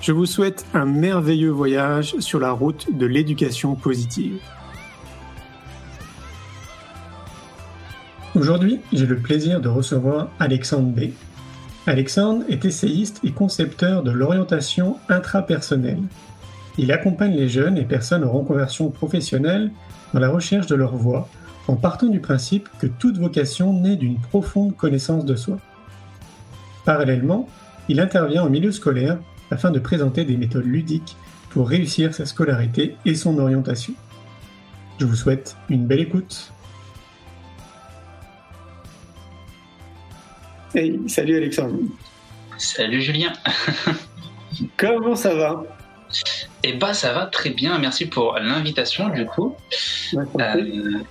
Je vous souhaite un merveilleux voyage sur la route de l'éducation positive. Aujourd'hui, j'ai le plaisir de recevoir Alexandre B. Alexandre est essayiste et concepteur de l'orientation intrapersonnelle. Il accompagne les jeunes et personnes en reconversion professionnelle dans la recherche de leur voie en partant du principe que toute vocation naît d'une profonde connaissance de soi. Parallèlement, il intervient en milieu scolaire afin de présenter des méthodes ludiques pour réussir sa scolarité et son orientation. Je vous souhaite une belle écoute. Hey, salut Alexandre. Salut Julien. Comment ça va? Eh bah ça va très bien, merci pour l'invitation du coup. Euh,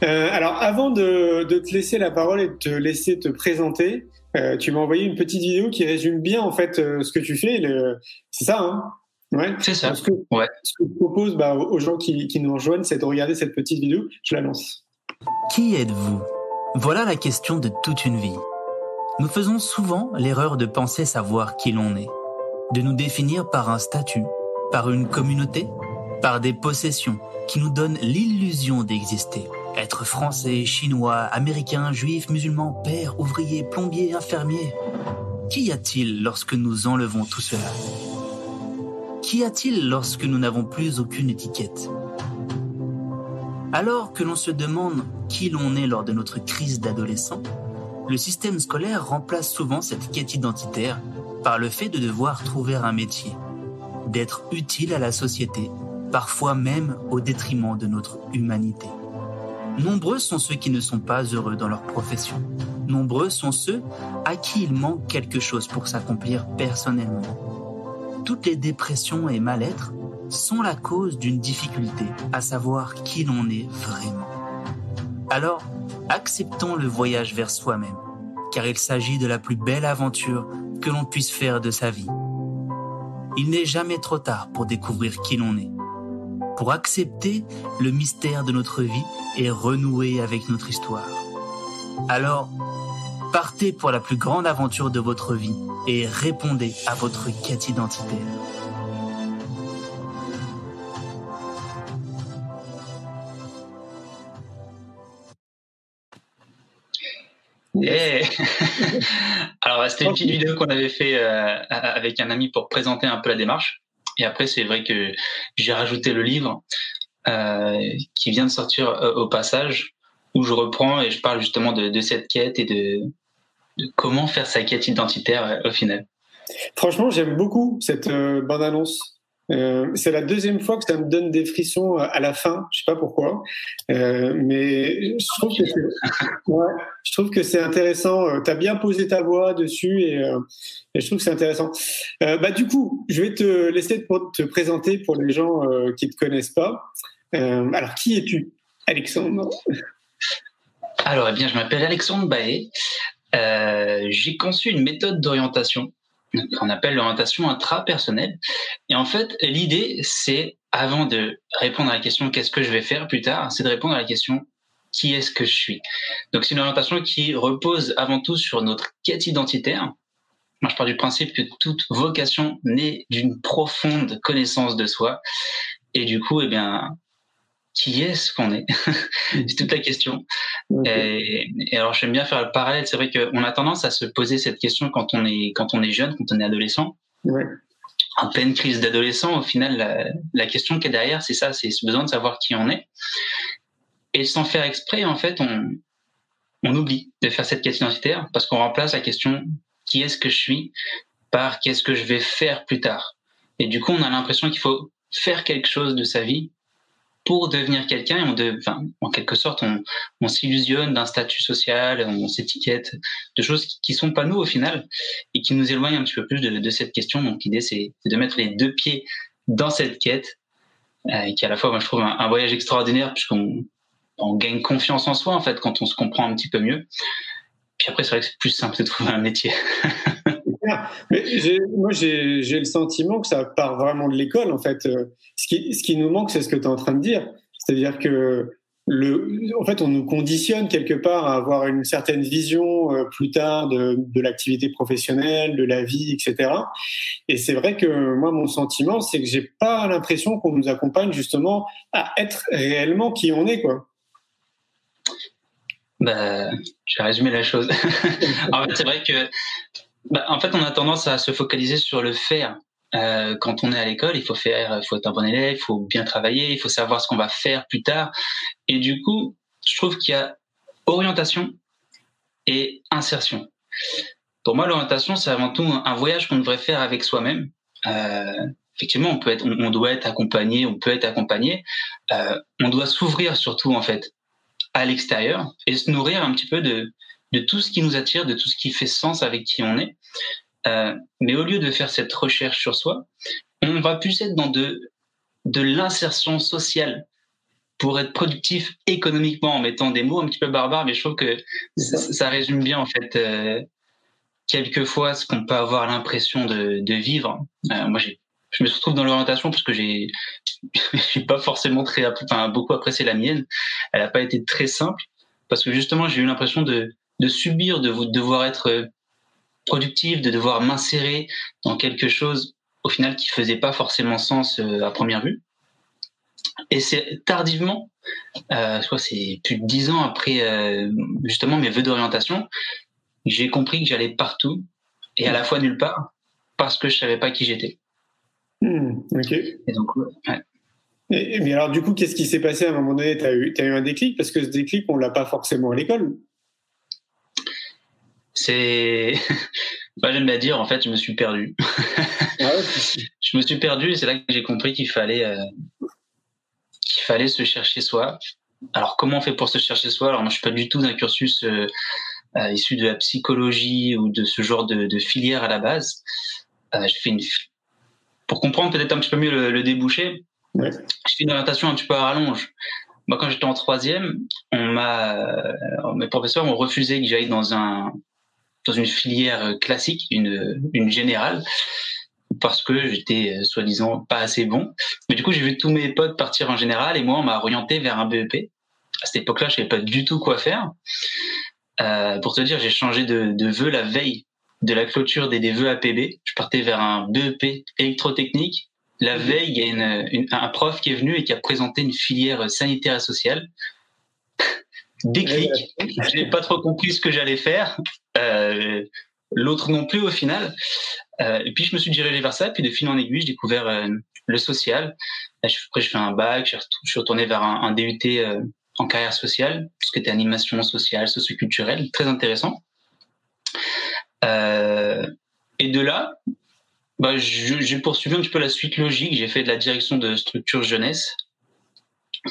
euh, alors avant de, te laisser la parole et de te laisser te présenter, euh, tu m'as envoyé une petite vidéo qui résume bien en fait ce que tu fais. C'est ça, hein? Ouais. C'est ça. Ce que, ouais. ce que je propose bah, aux gens qui, qui nous rejoignent, c'est de regarder cette petite vidéo. Je la lance. Qui êtes-vous? Voilà la question de toute une vie. Nous faisons souvent l'erreur de penser savoir qui l'on est, de nous définir par un statut, par une communauté, par des possessions qui nous donnent l'illusion d'exister. Être français, chinois, américain, juif, musulman, père, ouvrier, plombier, infirmier. Qu'y a-t-il lorsque nous enlevons tout cela? Qu'y a-t-il lorsque nous n'avons plus aucune étiquette? Alors que l'on se demande qui l'on est lors de notre crise d'adolescent, le système scolaire remplace souvent cette quête identitaire par le fait de devoir trouver un métier, d'être utile à la société, parfois même au détriment de notre humanité. Nombreux sont ceux qui ne sont pas heureux dans leur profession. Nombreux sont ceux à qui il manque quelque chose pour s'accomplir personnellement. Toutes les dépressions et mal-être sont la cause d'une difficulté à savoir qui l'on est vraiment. Alors, acceptons le voyage vers soi-même, car il s'agit de la plus belle aventure que l'on puisse faire de sa vie. Il n'est jamais trop tard pour découvrir qui l'on est, pour accepter le mystère de notre vie et renouer avec notre histoire. Alors, partez pour la plus grande aventure de votre vie et répondez à votre quête identitaire. Yeah. Alors, c'était une petite vidéo qu'on avait fait euh, avec un ami pour présenter un peu la démarche. Et après, c'est vrai que j'ai rajouté le livre euh, qui vient de sortir euh, au passage, où je reprends et je parle justement de, cette quête et de, comment faire sa quête identitaire euh, au final. Franchement, j'aime beaucoup cette bande-annonce. Euh, c'est la deuxième fois que ça me donne des frissons euh, à la fin. Je sais pas pourquoi, euh, mais je trouve que c'est, ouais, je trouve que c'est intéressant. Tu as bien posé ta voix dessus et, euh, et je trouve que c'est intéressant. Bah du coup, je vais te laisser te, présenter pour les gens qui ne te connaissent pas. alors, qui es-tu, Alexandre? Alors, eh bien, je m'appelle Alexandre Baé. J'ai conçu une méthode d'orientation qu'on appelle l'orientation intrapersonnelle. Et en fait, l'idée, c'est, avant de répondre à la question qu'est-ce que je vais faire plus tard, c'est de répondre à la question qui est-ce que je suis? Donc c'est une orientation qui repose avant tout sur notre quête identitaire. Moi, je pars du principe que toute vocation naît d'une profonde connaissance de soi. Et du coup, eh bien, qui est-ce qu'on est, C'est toute la question. Okay. Et, et, alors, j'aime bien faire le parallèle. C'est vrai qu'on a tendance à se poser cette question quand on est quand on est jeune, quand on est adolescent. Ouais. en pleine crise d'adolescent, au final, la, question qui est derrière, c'est ça, c'est ce besoin de savoir qui on est. Et sans faire exprès, en fait, on, on oublie de faire cette quête identitaire parce qu'on remplace la question qui est-ce que je suis par qu'est-ce que je vais faire plus tard. Et du coup, on a l'impression qu'il faut faire quelque chose de sa vie pour devenir quelqu'un. On de, enfin, en quelque sorte, on, on s'illusionne d'un statut social, on s'étiquette de choses qui, sont pas nous au final et qui nous éloignent un petit peu plus de, cette question. Donc l'idée, c'est de mettre les deux pieds dans cette quête, euh, qui à la fois, moi, je trouve un, voyage extraordinaire puisqu'on on gagne confiance en soi en fait quand on se comprend un petit peu mieux. Puis après, c'est vrai que c'est plus simple de trouver un métier. Mais moi, j'ai le sentiment que ça part vraiment de l'école, en fait. Ce qui, nous manque, c'est ce que tu es en train de dire. C'est-à-dire que, en fait, on nous conditionne quelque part à avoir une certaine vision euh, plus tard de, l'activité professionnelle, de la vie, etc. Et c'est vrai que moi, mon sentiment, c'est que j'ai pas l'impression qu'on nous accompagne justement à être réellement qui on est, quoi. Bah, j'ai résumé la chose. en fait, c'est vrai que bah, en fait, on a tendance à se focaliser sur le faire. Euh, quand on est à l'école, il faut faire, il faut être un bon élève, il faut bien travailler, il faut savoir ce qu'on va faire plus tard. Et du coup, je trouve qu'il y a orientation et insertion. Pour moi, l'orientation, c'est avant tout un voyage qu'on devrait faire avec soi-même. Euh, effectivement, on peut être, on, doit être accompagné, on peut être accompagné. Euh, on doit s'ouvrir surtout en fait à l'extérieur et se nourrir un petit peu de de tout ce qui nous attire, de tout ce qui fait sens avec qui on est. Euh, mais au lieu de faire cette recherche sur soi, on va plus être dans de, de l'insertion sociale pour être productif économiquement en mettant des mots un petit peu barbares, mais je trouve que ça, résume bien en fait euh, quelquefois ce qu'on peut avoir l'impression de, de, vivre. Euh, moi, je me retrouve dans l'orientation parce que j'ai, je suis pas forcément très, enfin, beaucoup apprécié la mienne. Elle n'a pas été très simple parce que justement, j'ai eu l'impression de, de subir, de devoir être euh, productif, de devoir m'insérer dans quelque chose au final qui faisait pas forcément sens euh, à première vue. Et c'est tardivement, euh, soit c'est plus de dix ans après euh, justement mes vœux d'orientation, j'ai compris que j'allais partout et à la fois nulle part parce que je savais pas qui j'étais. Hmm, ok. Et donc, ouais. mais alors du coup, qu'est-ce qui s'est passé à un moment donné? Tu as eu, as eu un déclic? Parce que ce déclic, on l'a pas forcément à l'école. C'est, bah, j'aime bien dire, en fait, je me suis perdu. Ah je me suis perdu et c'est là que j'ai compris qu'il fallait, euh, qu'il fallait se chercher soi. Alors, comment on fait pour se chercher soi? Alors, moi, je suis pas du tout d'un cursus euh, euh, issu de la psychologie ou de ce genre de, de filière à la base. je fais une, pour comprendre peut-être un petit peu mieux le, le débouché, je fais une orientation un petit peu à rallonge. Moi, quand j'étais en troisième, on m'a, mes professeurs m'ont refusé que j'aille dans un, dans une filière euh, classique, une, une générale, parce que j'étais euh, soi-disant pas assez bon. Mais du coup, j'ai vu tous mes potes partir en général et moi, on m'a orienté vers un BEP. À cette époque-là, je savais pas du tout quoi faire. Euh, pour te dire, j'ai changé de, de vœu la veille de la clôture des, des vœux APB. Je partais vers un BEP électrotechnique. La veille, il y a une, une, un prof qui est venu et qui a présenté une filière sanitaire et sociale déclic. J'ai pas trop compris ce que j'allais faire. Euh, L'autre non plus au final. Euh, et puis je me suis dirigé vers ça. Puis de fil en aiguille, j'ai découvert euh, le social. Après, je fais un bac. Je suis retourné vers un, DUT en carrière sociale, ce qui était animation sociale, socioculturelle, très intéressant. Et de là, bah, j'ai poursuivi un petit peu la suite logique. J'ai fait de la direction de structure jeunesse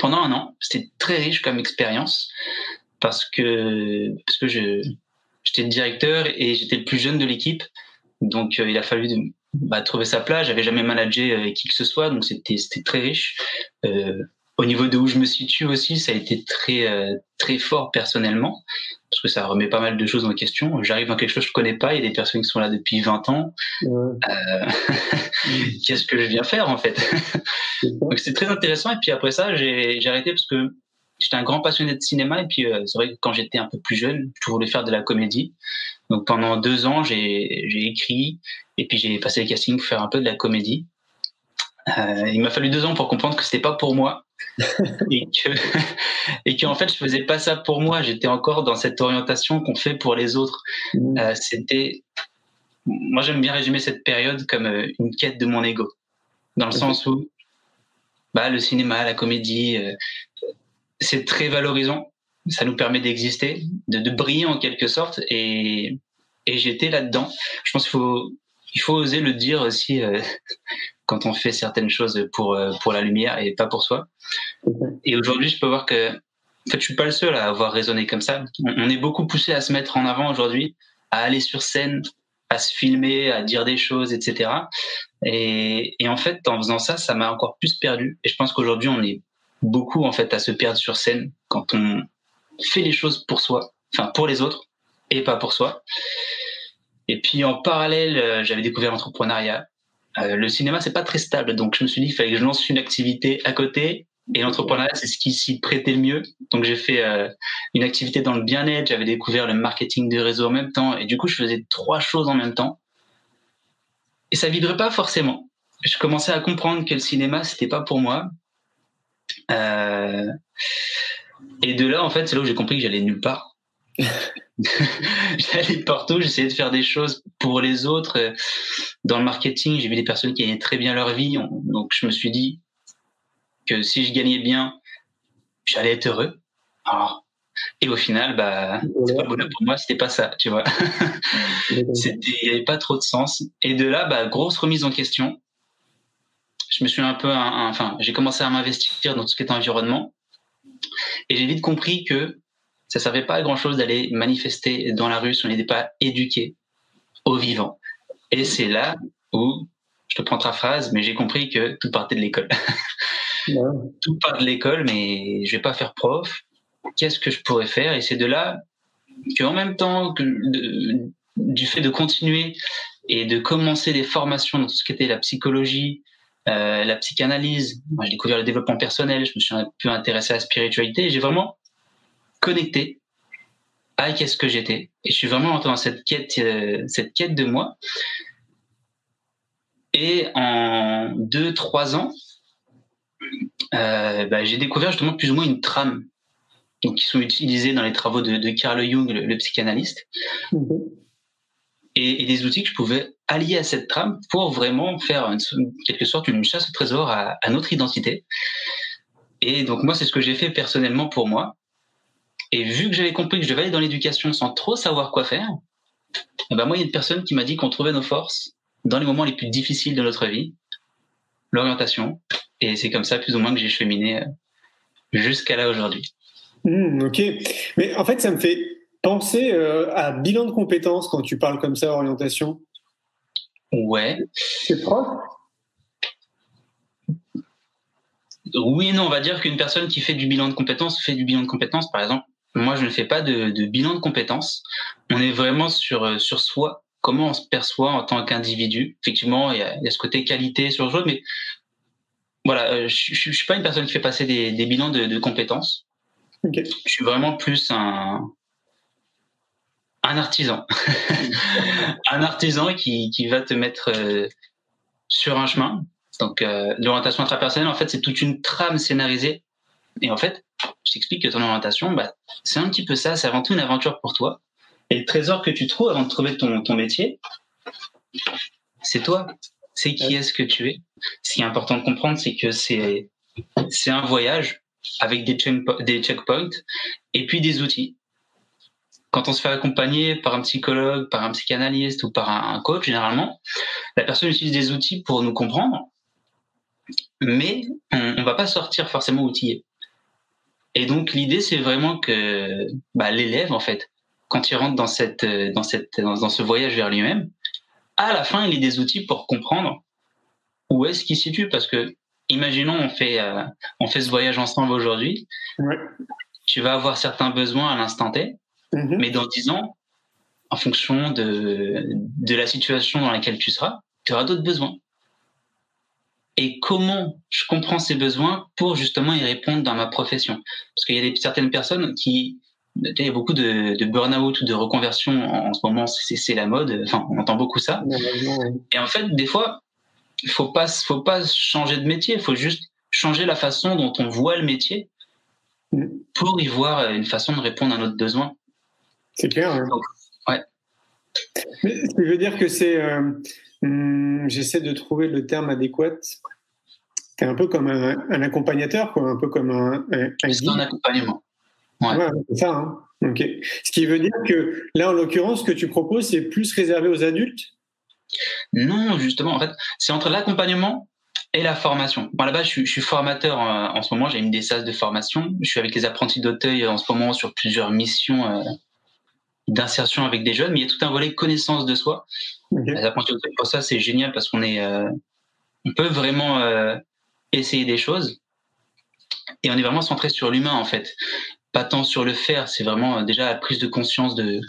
pendant un an. C'était très riche comme expérience parce que parce que je j'étais le directeur et j'étais le plus jeune de l'équipe, donc euh, il a fallu bah, trouver sa place. J'avais jamais managé avec qui que ce soit, donc c'était c'était très riche. Euh, au niveau de où je me situe aussi, ça a été très euh, très fort personnellement parce que ça remet pas mal de choses en question. J'arrive dans quelque chose que je connais pas, il y a des personnes qui sont là depuis 20 ans. Euh, Qu'est-ce que je viens faire en fait? Donc c'est très intéressant. Et puis après ça, j'ai arrêté parce que j'étais un grand passionné de cinéma. Et puis euh, c'est vrai que quand j'étais un peu plus jeune, je voulais faire de la comédie. Donc pendant deux ans, j'ai écrit et puis j'ai passé les castings pour faire un peu de la comédie. Euh, il m'a fallu deux ans pour comprendre que c'était pas pour moi et que et qu'en fait je faisais pas ça pour moi. J'étais encore dans cette orientation qu'on fait pour les autres. Mmh. Euh, c'était moi j'aime bien résumer cette période comme une quête de mon ego, dans le sens où bah, le cinéma, la comédie, euh, c'est très valorisant. Ça nous permet d'exister, de, de, briller en quelque sorte. Et, et j'étais là-dedans. Je pense qu'il faut, il faut oser le dire aussi euh, quand on fait certaines choses pour, euh, pour la lumière et pas pour soi. Et aujourd'hui, je peux voir que en fait, je suis pas le seul à avoir raisonné comme ça. On, est beaucoup poussé à se mettre en avant aujourd'hui, à aller sur scène, à se filmer, à dire des choses, etc. Et, et en fait, en faisant ça, ça m'a encore plus perdu. Et je pense qu'aujourd'hui, on est beaucoup en fait à se perdre sur scène quand on fait les choses pour soi, enfin pour les autres et pas pour soi. Et puis en parallèle, euh, j'avais découvert l'entrepreneuriat. Euh, le cinéma, c'est pas très stable, donc je me suis dit qu'il fallait que je lance une activité à côté. Et l'entrepreneuriat, c'est ce qui s'y prêtait le mieux. Donc j'ai fait euh, une activité dans le bien-être, j'avais découvert le marketing de réseau en même temps, et du coup je faisais trois choses en même temps. Et ça vibrait pas forcément. Je commençais à comprendre que le cinéma, c'était pas pour moi. Euh, et de là, en fait, c'est là où j'ai compris que j'allais nulle part. J'allais partout, j'essayais de faire des choses pour les autres. Dans le marketing, j'ai vu des personnes qui gagnaient très bien leur vie. Donc, je me suis dit que si je gagnais bien, j'allais être heureux. Et au final, bah, c'est pas bonheur pour moi, c'était pas ça, tu vois. il n'y avait pas trop de sens. Et de là, bah, grosse remise en question. Je me suis un peu, enfin, j'ai commencé à m'investir dans tout ce qui est environnement. Et j'ai vite compris que ça servait pas à grand chose d'aller manifester dans la rue si on n'était pas éduqué au vivant. Et c'est là où, je te prends ta phrase, mais j'ai compris que tout partait de l'école. tout part de l'école, mais je vais pas faire prof. Qu'est-ce que je pourrais faire? Et c'est de là qu'en même temps que du fait de continuer et de commencer des formations dans tout ce qui était la psychologie, euh, la psychanalyse, j'ai découvert le développement personnel, je me suis un peu intéressé à la spiritualité, j'ai vraiment connecté à qu'est-ce que j'étais. Et je suis vraiment entré dans cette quête, euh, cette quête de moi. Et en deux, trois ans, euh, bah, j'ai découvert justement plus ou moins une trame qui sont utilisées dans les travaux de, Carl Jung, le, psychanalyste, mm-hmm. Et, des outils que je pouvais allier à cette trame pour vraiment faire en quelque sorte une chasse au trésor à, notre identité. Et donc moi, c'est ce que j'ai fait personnellement pour moi. Et vu que j'avais compris que je devais aller dans l'éducation sans trop savoir quoi faire, eh ben moi, il y a une personne qui m'a dit qu'on trouvait nos forces dans les moments les plus difficiles de notre vie, l'orientation. Et c'est comme ça, plus ou moins, que j'ai cheminé euh, jusqu'à là aujourd'hui. Mmh, ok. Mais en fait, ça me fait penser euh, à bilan de compétences quand tu parles comme ça, orientation? Ouais. C'est propre Oui non, on va dire qu'une personne qui fait du bilan de compétences fait du bilan de compétences, par exemple, moi, je ne fais pas de, de, bilan de compétences. On est vraiment sur, euh, sur soi, comment on se perçoit en tant qu'individu. Effectivement, il y, a, il y, a, ce côté qualité sur le jeu, mais voilà, euh, je, je, suis pas une personne qui fait passer des, des bilans de, de compétences. Okay. Je suis vraiment plus un, un artisan. un artisan qui, qui va te mettre euh, sur un chemin. Donc, euh, l'orientation intrapersonnelle, en fait, c'est toute une trame scénarisée. Et en fait, je t'explique que ton orientation, bah, c'est un petit peu ça, c'est avant tout une aventure pour toi. Et le trésor que tu trouves avant de trouver ton, ton métier, c'est toi. C'est qui est-ce que tu es. Ce qui est important de comprendre, c'est que c'est, c'est un voyage avec des, check, des checkpoints et puis des outils. Quand on se fait accompagner par un psychologue, par un psychanalyste ou par un, coach, généralement, la personne utilise des outils pour nous comprendre, mais on, on va pas sortir forcément outillé. Et donc l'idée c'est vraiment que bah, l'élève en fait, quand il rentre dans cette dans cette dans, dans ce voyage vers lui-même, à la fin il ait des outils pour comprendre où est-ce qu'il se situe parce que imaginons on fait euh, on fait ce voyage ensemble aujourd'hui, ouais. tu vas avoir certains besoins à l'instant T, mm-hmm. mais dans dix ans, en fonction de de la situation dans laquelle tu seras, tu auras d'autres besoins et comment je comprends ces besoins pour justement y répondre dans ma profession? Parce qu'il y a des, certaines personnes qui, il y a beaucoup de, de burn-out ou de reconversion en, en ce moment, c'est la mode. Enfin, on entend beaucoup ça. Et en fait, des fois, il faut pas, faut pas changer de métier. Il faut juste changer la façon dont on voit le métier pour y voir une façon de répondre à notre besoin. C'est clair. Hein. Donc, ouais. Mais ce qui veut dire que c'est, euh, hum, j'essaie de trouver le terme adéquat. C'est un peu comme un, un accompagnateur, quoi, un peu comme un, un, un C'est un guide. accompagnement. Ouais. Ouais, c'est ça. Hein. Ok. Ce qui veut dire que là, en l'occurrence, ce que tu proposes, c'est plus réservé aux adultes? Non, justement, en fait, c'est entre l'accompagnement et la formation. Moi, là-bas, je, suis- je suis formateur euh, en ce moment. J'ai une des SAS de formation. Je suis avec les apprentis d'Auteuil euh, en ce moment sur plusieurs missions euh, d'insertion avec des jeunes. Mais il y a tout un volet connaissance de soi. Les apprentis pour ça, c'est génial parce qu'on est, euh, on peut vraiment euh, essayer des choses. Et on est vraiment centré sur l'humain, en fait. Pas tant sur le faire. C'est vraiment euh, déjà la prise de conscience de,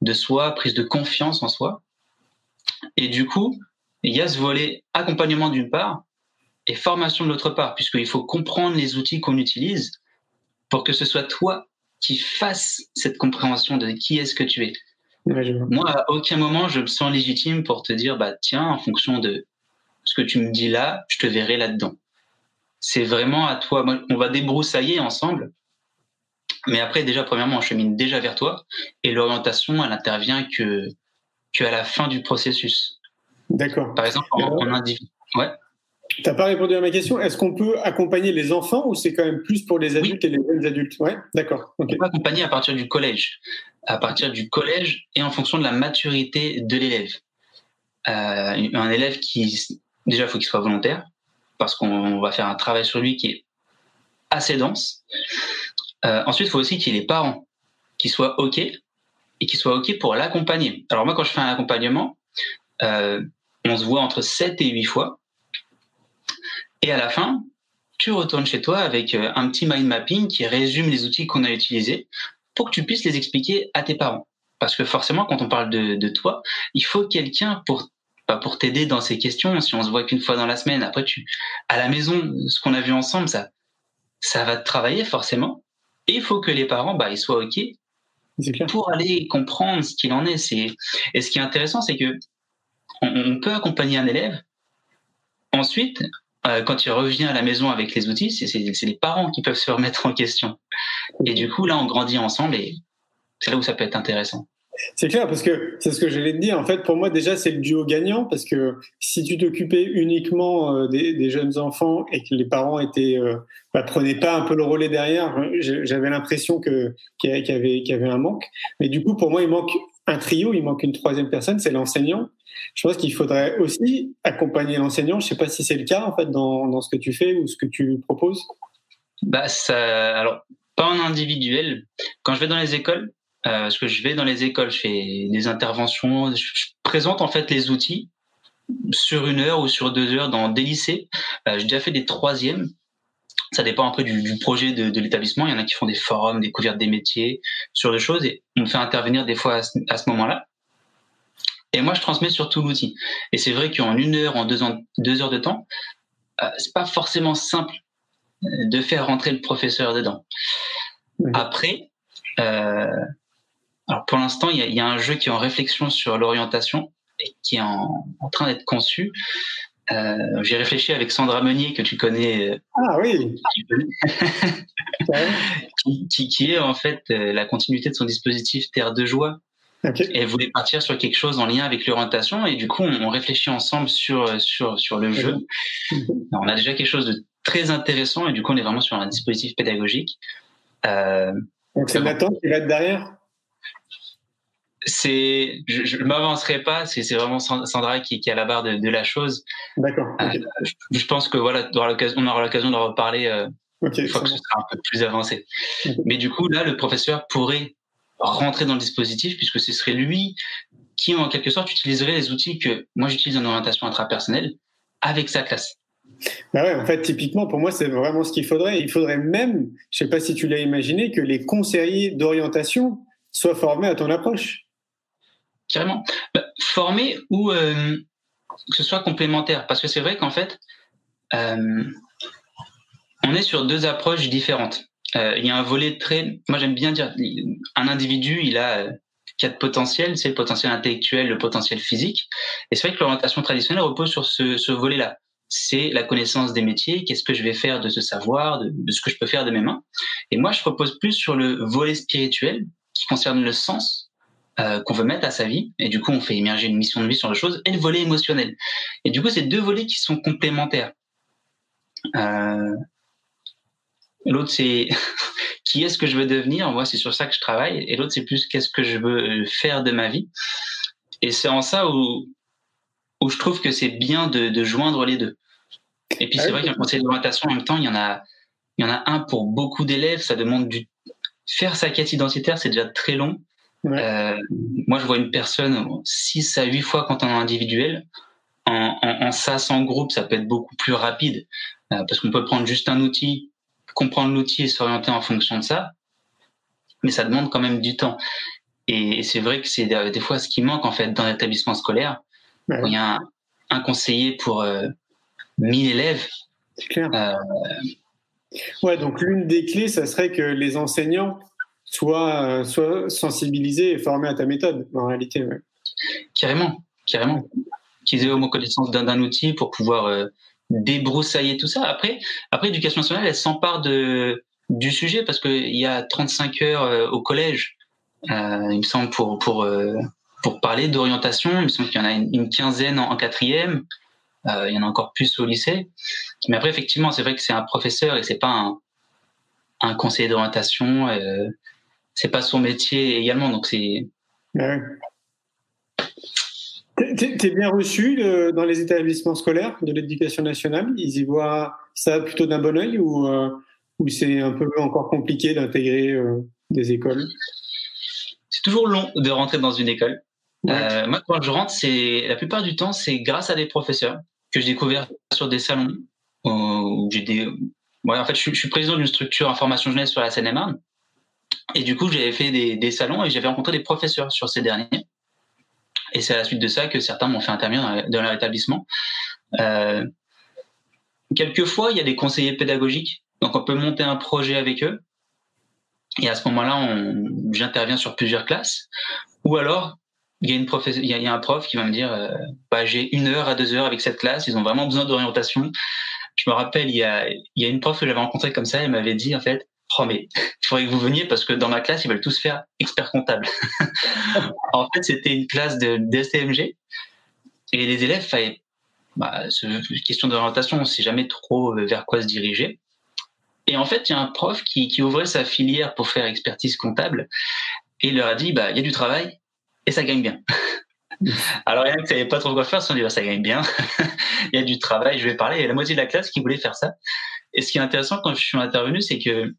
de soi, prise de confiance en soi. Et du coup, il y a ce volet accompagnement d'une part et formation de l'autre part, puisqu'il faut comprendre les outils qu'on utilise pour que ce soit toi qui fasses cette compréhension de qui est-ce que tu es. Ouais. Moi, à aucun moment, je me sens légitime pour te dire, bah, tiens, en fonction de ce que tu me dis là, je te verrai là-dedans. C'est vraiment à toi. On va débroussailler ensemble. Mais après, déjà, premièrement, on chemine déjà vers toi. Et l'orientation, elle intervient que, que à la fin du processus. D'accord. Par exemple, en, en individu. Ouais. T'as pas répondu à ma question. Est-ce qu'on peut accompagner les enfants ou c'est quand même plus pour les adultes et les jeunes adultes? Ouais, d'accord. On peut accompagner à partir du collège. À partir du collège et en fonction de la maturité de l'élève. Euh, un élève qui, déjà, il faut qu'il soit volontaire parce qu'on va faire un travail sur lui qui est assez dense. Euh, ensuite, il faut aussi qu'il ait les parents qui soient OK et qui soient OK pour l'accompagner. Alors moi, quand je fais un accompagnement, euh, on se voit entre 7 et 8 fois. Et à la fin, tu retournes chez toi avec euh, un petit mind mapping qui résume les outils qu'on a utilisés pour que tu puisses les expliquer à tes parents. Parce que forcément, quand on parle de, de toi, il faut quelqu'un pour pas pour t'aider dans ces questions. Si on se voit qu'une fois dans la semaine, après tu à la maison, ce qu'on a vu ensemble, ça ça va te travailler forcément. Et il faut que les parents, bah, ils soient ok pour aller comprendre ce qu'il en est. C'est et ce qui est intéressant, c'est que on, on peut accompagner un élève. Ensuite, euh, quand il revient à la maison avec les outils, c'est les parents qui peuvent se remettre en question. Et du coup, là, on grandit ensemble et c'est là où ça peut être intéressant. C'est clair parce que c'est ce que j'allais te dire. En fait, pour moi, déjà, c'est le duo gagnant parce que si tu t'occupais uniquement euh, des, jeunes enfants et que les parents étaient euh, bah, prenaient pas un peu le relais derrière, j'avais l'impression qu'il y avait un manque. Mais du coup, pour moi, il manque un trio, il manque une troisième personne, c'est l'enseignant. Je pense qu'il faudrait aussi accompagner l'enseignant. Je sais pas si c'est le cas en fait dans, dans ce que tu fais ou ce que tu proposes. Bah, ça, alors, pas en individuel. Quand je vais dans les écoles, euh, que je vais dans les écoles, je fais des interventions, je, présente en fait les outils sur une heure ou sur deux heures dans des lycées. Euh, J'ai déjà fait des troisièmes. Ça dépend un peu du, du projet de, l'établissement. Il y en a qui font des forums, découvertes des métiers, sur des choses, et on me fait intervenir des fois à ce moment-là. Et moi, je transmets sur tout l'outil. Et c'est vrai qu'en une heure, en deux, ans, deux heures de temps, euh, c'est pas forcément simple euh, de faire rentrer le professeur dedans. Après, euh, alors pour l'instant, il y a, il y a un jeu qui est en réflexion sur l'orientation et qui est en, en train d'être conçu. Euh, J'ai réfléchi avec Sandra Meunier que tu connais, Ah oui. Qui, est en fait la continuité de son dispositif Terre de joie. Ok. Et elle voulait partir sur quelque chose en lien avec l'orientation et du coup, on, on réfléchit ensemble sur sur sur le jeu. On a déjà quelque chose de très intéressant et du coup, on est vraiment sur un dispositif pédagogique. Euh, Donc c'est Nathan qui va être derrière? c'est, je, je m'avancerai pas. C'est, c'est vraiment Sandra qui, qui à la barre de, de la chose. D'accord. Euh, je, je pense que voilà, on aura l'occasion, d'en reparler euh, Ok. une fois que ce sera un peu plus avancé. Mais du coup, là, le professeur pourrait rentrer dans le dispositif puisque ce serait lui qui, en quelque sorte, utiliserait les outils que moi j'utilise en orientation intrapersonnelle avec sa classe. Bah ouais, en fait, typiquement, pour moi, c'est vraiment ce qu'il faudrait. Il faudrait même, je sais pas si tu l'as imaginé, que les conseillers d'orientation soient formés à ton approche. Carrément. Bah, former ou euh, que ce soit complémentaire. Parce que c'est vrai qu'en fait, euh, on est sur deux approches différentes. Euh, il y a un volet très. Moi, j'aime bien dire un individu, il a euh, quatre potentiels c'est le potentiel intellectuel, le potentiel physique. Et c'est vrai que l'orientation traditionnelle repose sur ce, ce volet-là. C'est la connaissance des métiers, qu'est-ce que je vais faire de ce savoir, de, ce que je peux faire de mes mains. Et moi, je propose plus sur le volet spirituel qui concerne le sens euh, qu'on veut mettre à sa vie. Et du coup, on fait émerger une mission de vie sur les choses et le volet émotionnel. Et du coup, c'est deux volets qui sont complémentaires. Euh, l'autre, c'est qui est-ce que je veux devenir? Moi, c'est sur ça que je travaille. Et l'autre, c'est plus qu'est-ce que je veux faire de ma vie. Et c'est en ça où, où je trouve que c'est bien de, de joindre les deux. Et puis, c'est vrai qu'un conseil d'orientation, en même temps, il y en a, il y en a un pour beaucoup d'élèves. Ça demande du, faire sa quête identitaire, c'est déjà très long. Euh, moi, je vois une personne 6 à 8 fois quand on est individuel. En, en, en SAS en groupe, ça peut être beaucoup plus rapide euh, parce qu'on peut prendre juste un outil, comprendre l'outil et s'orienter en fonction de ça. Mais ça demande quand même du temps. Et, c'est vrai que c'est des, fois ce qui manque en fait dans l'établissement scolaire. il y a un, conseiller pour euh, 1000 élèves. C'est clair. Euh, ouais, donc l'une des clés, ça serait que les enseignants soient, euh, soient sensibilisés et formés à ta méthode, en réalité. Carrément, carrément. Qu'ils aient au moins connaissance d'un outil pour pouvoir euh, débroussailler tout ça. Après, après l'éducation nationale, elle s'empare de du sujet parce qu'il y a 35 heures au collège, il me semble, pour pour pour parler d'orientation. Il me semble qu'il y en a une, quinzaine en, quatrième. Euh, il y en a encore plus au lycée. Mais après, effectivement, c'est vrai que c'est un professeur et c'est pas un, un conseiller d'orientation. Euh, c'est pas son métier également. Donc c'est. T'es bien reçu euh, dans les établissements scolaires de l'éducation nationale? Ils y voient ça plutôt d'un bon oeil ou, euh, ou c'est un peu encore compliqué d'intégrer euh, des écoles? C'est toujours long de rentrer dans une école. Euh, moi, quand je rentre, c'est la plupart du temps, c'est grâce à des professeurs que j'ai découvert sur des salons où j'ai des. En fait, je, suis président d'une structure information jeunesse sur la Seine-et-Marne. Et du coup, j'avais fait des, des salons et j'avais rencontré des professeurs sur ces derniers. Et c'est à la suite de ça que certains m'ont fait intervenir dans, leur établissement. Euh, quelquefois, il y a des conseillers pédagogiques. Donc, on peut monter un projet avec eux. Et à ce moment-là, j'interviens sur plusieurs classes. Ou alors, il y a y, a, un prof qui va me dire, euh, bah, j'ai une heure à deux heures avec cette classe, ils ont vraiment besoin d'orientation. Je me rappelle, il y a une prof que j'avais rencontrée comme ça, elle m'avait dit en fait, mais il faudrait que vous veniez parce que dans ma classe ils veulent tous faire expert comptable. en fait, c'était une classe de d'STMG et les élèves fallait, bah, ce, question d'orientation, on sait jamais trop euh, vers quoi se diriger. Et en fait, il y a un prof qui, qui ouvrait sa filière pour faire expertise comptable et il leur a dit, bah, il y a du travail, et ça gagne bien. Alors, il y en a qui ne savaient pas trop quoi faire, se sont dit, bah, ça gagne bien, il y a du travail, je vais parler. Il y a la moitié de la classe qui voulait faire ça. Et ce qui est intéressant quand je suis intervenu, c'est que,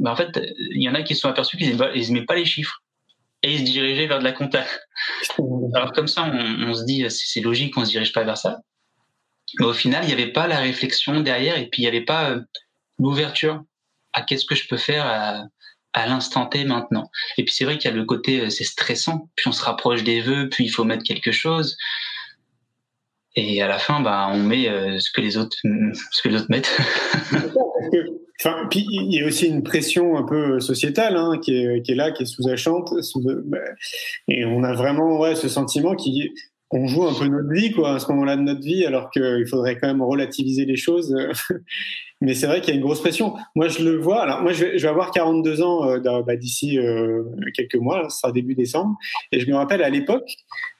bah, en fait, il y en a qui se sont aperçus qu'ils n'aimaient pas les chiffres. Et ils se dirigeaient vers de la compta. Alors, comme ça, on, se dit, c'est logique, on se dirige pas vers ça. Mais au final, il n'y avait pas la réflexion derrière et puis il n'y avait pas euh, l'ouverture à qu'est-ce que je peux faire à, à l'instant T maintenant. Et puis c'est vrai qu'il y a le côté euh, c'est stressant, puis on se rapproche des vœux, puis il faut mettre quelque chose. Et à la fin, bah, on met euh, ce que les autres, ce que les autres mettent. Enfin, puis il y a aussi une pression un peu sociétale hein, qui, est, qui est là, qui est sous-achante, sous, bah, et on a vraiment ouais, ce sentiment qui on joue un peu notre vie quoi à ce moment-là de notre vie alors qu'il faudrait quand même relativiser les choses. Mais c'est vrai qu'il y a une grosse pression. Moi je le vois. Alors moi je vais, avoir 42 ans euh, bah, d'ici euh, quelques mois ce sera début décembre. Et je me rappelle à l'époque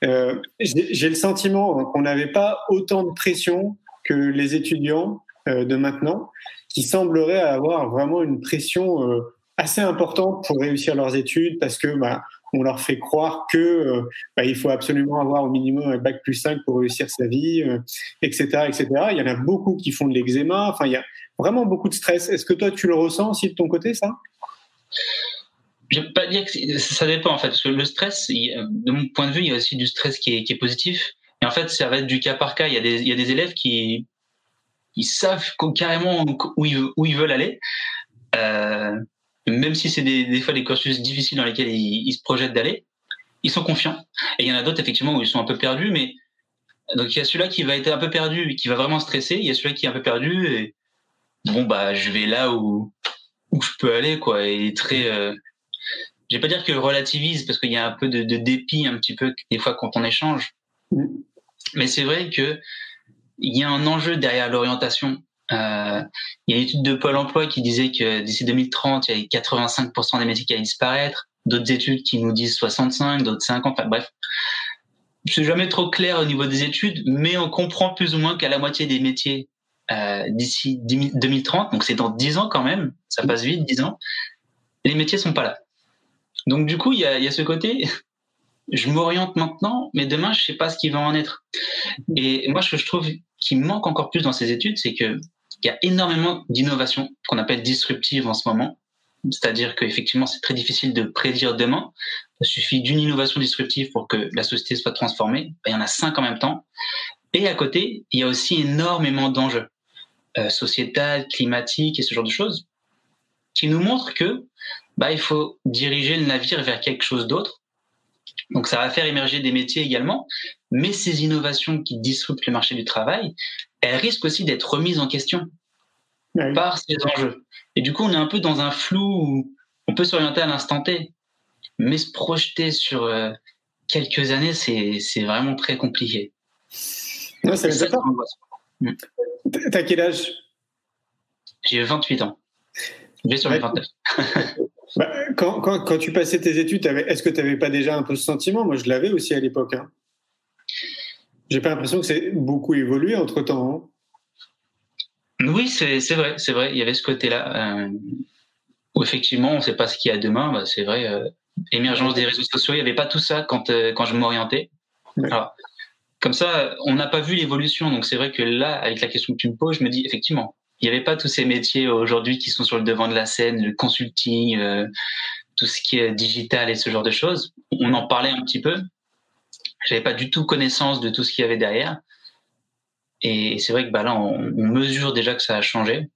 euh, j'ai le sentiment qu'on n'avait pas autant de pression que les étudiants de maintenant qui sembleraient avoir vraiment une pression assez importante pour réussir leurs études parce que bah, on leur fait croire que euh, bah, il faut absolument avoir au minimum un bac plus 5 pour réussir sa vie, etc., euh, etc. Il y en a beaucoup qui font de l'eczéma. Enfin, il y a vraiment beaucoup de stress. Est-ce que toi, tu le ressens aussi de ton côté, ça? Je vais pas dire que ça dépend en fait, parce que le stress, de mon point de vue, il y a aussi du stress qui est, positif. Et en fait, ça va être du cas par cas. Il y a des élèves qui ils savent carrément où ils, où ils veulent aller. Euh, même si c'est des, des, fois des cursus difficiles dans lesquels ils, se projettent d'aller, ils sont confiants. Et il y en a d'autres effectivement où ils sont un peu perdus, mais donc il y a celui-là qui va être un peu perdu, qui va vraiment stresser. Il y a celui-là qui est un peu perdu et bon bah je vais là où où je peux aller quoi. Et très, euh... je vais pas dire que relativise parce qu'il y a un peu de, de, dépit un petit peu des fois quand on échange. Mm. Mais c'est vrai que il y a un enjeu derrière l'orientation euh, il y a une étude de Pôle emploi qui disait que d'ici 2030, il y avait 85% des métiers qui allaient disparaître. d'autres études qui nous disent 65, d'autres 50, enfin bref. C'est jamais trop clair au niveau des études, mais on comprend plus ou moins qu'à la moitié des métiers euh, d'ici 2030, donc c'est dans 10 ans quand même, ça passe vite, 10 ans, les métiers sont pas là. Donc du coup, il y a, y a ce côté, je m'oriente maintenant, mais demain, je sais pas ce qui va en être. Et moi, ce que je trouve qui manque encore plus dans ces études, c'est que il y a énormément d'innovations qu'on appelle disruptives en ce moment. C'est-à-dire qu'effectivement, c'est très difficile de prédire demain. Il suffit d'une innovation disruptive pour que la société soit transformée. Ben, il y en a cinq en même temps. Et à côté, il y a aussi énormément d'enjeux euh, sociétals, climatiques et ce genre de choses qui nous montrent que bah, il faut diriger le navire vers quelque chose d'autre. Donc ça va faire émerger des métiers également, mais ces innovations qui disruptent le marché du travail, elles risquent aussi d'être remises en question par ces enjeux. Et du coup, on est un peu dans un flou où on peut s'orienter à l'instant T, mais se projeter sur euh, quelques années, c'est vraiment très compliqué. Non, c'est ça. T'as quel âge? J'ai 28 ans. Je vais sur les 29. Bah, quand, quand, quand, tu passais tes études, est-ce que tu n'avais pas déjà un peu ce sentiment? Moi, je l'avais aussi à l'époque. Hein. J'ai pas l'impression que c'est beaucoup évolué entre temps. Hein. Oui, c'est vrai, c'est vrai. Il y avait ce côté-là euh, où effectivement, on ne sait pas ce qu'il y a demain. Bah, c'est vrai. Euh, émergence des réseaux sociaux, il n'y avait pas tout ça quand euh, quand je m'orientais. Comme ça, on n'a pas vu l'évolution. Donc c'est vrai que là, avec la question que tu me poses, je me dis effectivement, il n'y avait pas tous ces métiers aujourd'hui qui sont sur le devant de la scène, le consulting, euh, tout ce qui est digital et ce genre de choses. On en parlait un petit peu. J'avais pas du tout connaissance de tout ce qu'il y avait derrière. Et c'est vrai que bah là, on, mesure déjà que ça a changé.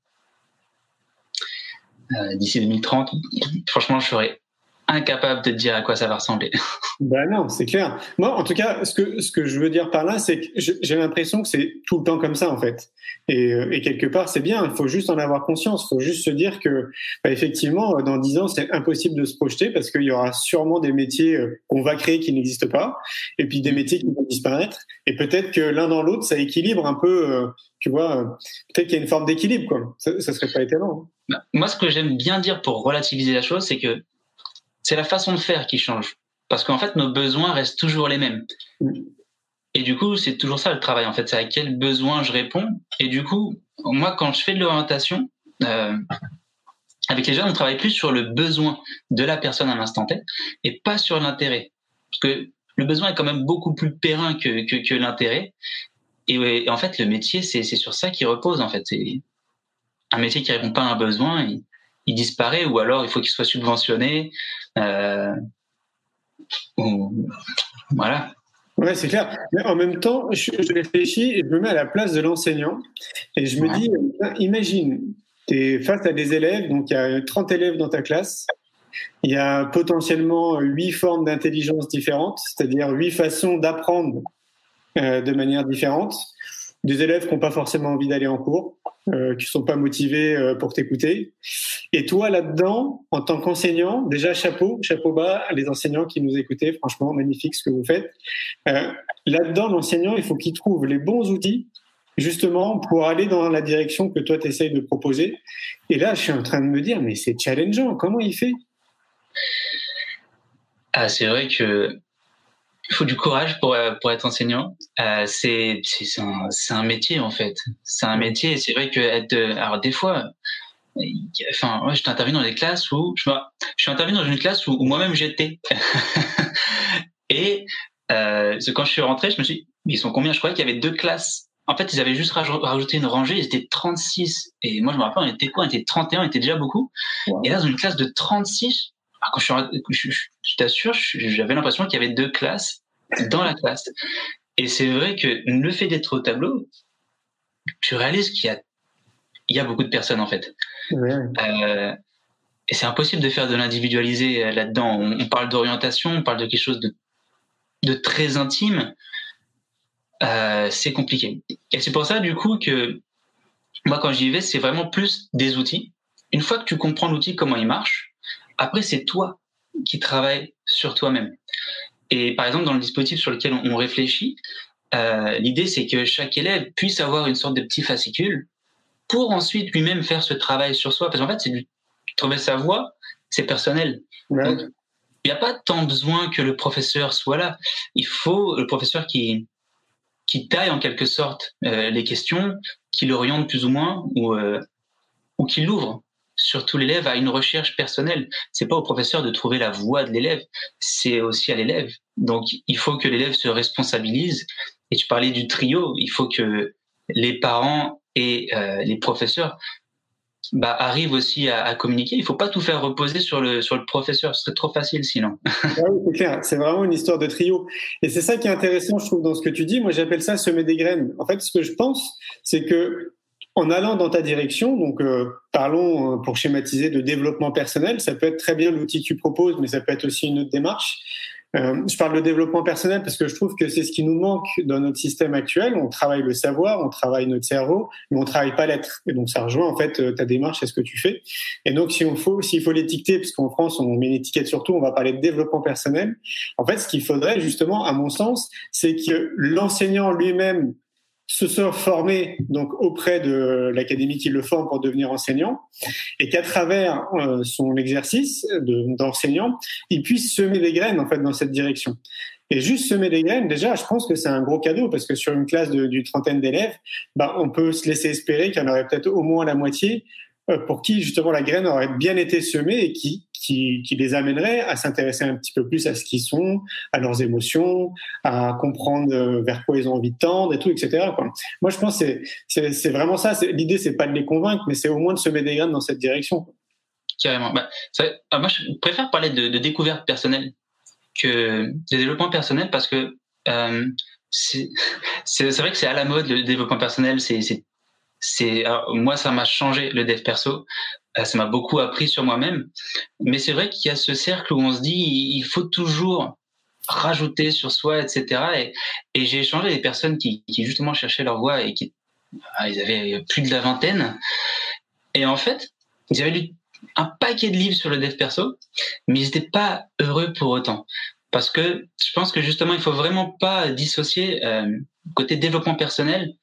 Euh, D'ici 2030, franchement, je serais incapable de te dire à quoi ça va ressembler. Ben non, c'est clair. Moi, en tout cas, ce que, ce que je veux dire par là, c'est que j'ai l'impression que c'est tout le temps comme ça, en fait. Et, euh, et quelque part, c'est bien. Il faut juste en avoir conscience. Il faut juste se dire que, bah, effectivement, dans dix ans, c'est impossible de se projeter parce qu'il y aura sûrement des métiers euh, qu'on va créer qui n'existent pas, et puis des mm. métiers qui vont disparaître. Et peut-être que l'un dans l'autre, ça équilibre un peu. Euh, tu vois, peut-être qu'il y a une forme d'équilibre, quoi. Ça, ça serait pas étonnant. Hein. Moi, ce que j'aime bien dire pour relativiser la chose, c'est que c'est la façon de faire qui change. Parce qu'en fait, nos besoins restent toujours les mêmes. Et du coup, c'est toujours ça le travail. En fait, c'est à quel besoin je réponds. Et du coup, moi, quand je fais de l'orientation, euh, avec les jeunes, on travaille plus sur le besoin de la personne à l'instant T et pas sur l'intérêt. Parce que le besoin est quand même beaucoup plus périn que, que, que l'intérêt. Et, en fait, le métier, c'est sur ça qui repose. En fait, c'est un métier qui répond pas à un besoin. Il, il disparaît ou alors il faut qu'il soit subventionné. Euh, voilà. Ouais, c'est clair. Mais en même temps, je, réfléchis et je me mets à la place de l'enseignant et je me dis, imagine, tu es face à des élèves, donc il y a 30 élèves dans ta classe, il y a potentiellement huit formes d'intelligence différentes, c'est-à-dire huit façons d'apprendre euh, de manière différente des élèves qui n'ont pas forcément envie d'aller en cours, euh, qui sont pas motivés euh, pour t'écouter. Et toi, là-dedans, en tant qu'enseignant, déjà chapeau, chapeau bas les enseignants qui nous écoutez, franchement, magnifique ce que vous faites. Euh, là-dedans, l'enseignant, il faut qu'il trouve les bons outils justement pour aller dans la direction que toi, tu essayes de proposer. Et là, je suis en train de me dire, mais c'est challengeant, comment il fait? Ah, C'est vrai que il faut du courage pour, euh, pour être enseignant. Euh, c'est un, un métier en fait. C'est un métier. Et c'est vrai que être, euh, alors des fois, enfin, moi, j'étais intervenu dans des classes où je, je suis intervenu dans une classe où, moi-même j'étais. et euh, quand je suis rentré, je me suis dit, ils sont combien? Je croyais qu'il y avait deux classes. En fait, ils avaient juste rajouté une rangée, ils étaient 36. Et moi, je me rappelle, on était quoi? On était 31, on était déjà beaucoup. Et là, dans une classe de 36, quand je, je, t'assure, j'avais l'impression qu'il y avait deux classes dans la classe. Et c'est vrai que le fait d'être au tableau, tu réalises qu'il y a, il y a beaucoup de personnes en fait. Euh, et c'est impossible de faire de l'individualisé là-dedans. On, parle d'orientation, on parle de quelque chose de, de très intime. Euh, c'est compliqué. Et c'est pour ça du coup que moi quand j'y vais, c'est vraiment plus des outils. Une fois que tu comprends l'outil, comment il marche, après, c'est toi qui travailles sur toi-même. Et par exemple, dans le dispositif sur lequel on, réfléchit, euh, l'idée, c'est que chaque élève puisse avoir une sorte de petit fascicule pour ensuite lui-même faire ce travail sur soi. Parce qu'en fait, c'est trouver sa voie, c'est personnel. il n'y a pas tant besoin que le professeur soit là. Il faut le professeur qui qui taille en quelque sorte euh, les questions, qui l'oriente plus ou moins ou euh, ou qui l'ouvre surtout l'élève à une recherche personnelle. C'est pas au professeur de trouver la voie de l'élève, c'est aussi à l'élève. Donc il faut que l'élève se responsabilise. Et tu parlais du trio, il faut que les parents et euh, les professeurs bah, arrivent aussi à, communiquer. Il faut pas tout faire reposer sur le sur le professeur, ce serait trop facile sinon. oui, c'est clair, c'est vraiment une histoire de trio. Et c'est ça qui est intéressant, je trouve, dans ce que tu dis. Moi, j'appelle ça semer des graines. En fait, ce que je pense, c'est que en allant dans ta direction, donc euh, parlons euh, pour schématiser de développement personnel, ça peut être très bien l'outil que tu proposes, mais ça peut être aussi une autre démarche. Euh, je parle de développement personnel parce que je trouve que c'est ce qui nous manque dans notre système actuel. On travaille le savoir, on travaille notre cerveau, mais on travaille pas l'être. Et donc ça rejoint en fait euh, ta démarche et ce que tu fais. Et donc si on faut, s'il faut l'étiqueter, parce qu'en France on met une étiquette surtout, on va parler de développement personnel. En fait, ce qu'il faudrait justement, à mon sens, c'est que l'enseignant lui-même se soit formé donc auprès de l'académie qui le forme pour devenir enseignant et qu'à travers euh, son exercice d'enseignant, il puisse semer des graines en fait dans cette direction. Et juste semer des graines, déjà, je pense que c'est un gros cadeau parce que sur une classe d'une trentaine d'élèves, bah, on peut se laisser espérer qu'il y en aurait peut-être au moins la moitié pour qui justement la graine aurait bien été semée et qui, qui, qui les amènerait à s'intéresser un petit peu plus à ce qu'ils sont, à leurs émotions, à comprendre euh, vers quoi ils ont envie de tendre et tout, etc. Quoi. Moi, je pense que c'est vraiment ça. L'idée, c'est pas de les convaincre, mais c'est au moins de semer des graines dans cette direction. Carrément. Bah, ah, moi, je préfère parler de, de, découverte personnelle que de développement personnel parce que euh, c'est vrai que c'est à la mode le développement personnel, c'est c'est moi ça m'a changé le dev perso. Euh, ça m'a beaucoup appris sur moi-même. Mais c'est vrai qu'il y a ce cercle où on se dit il faut toujours rajouter sur soi etc et, j'ai échangé des personnes qui, qui, justement cherchaient leur voie et qui ah, ils avaient plus de la vingtaine. Et en fait ils avaient lu un paquet de livres sur le dev perso mais ils n'étaient pas heureux pour autant. Parce que je pense que justement il faut vraiment pas dissocier euh, côté développement personnel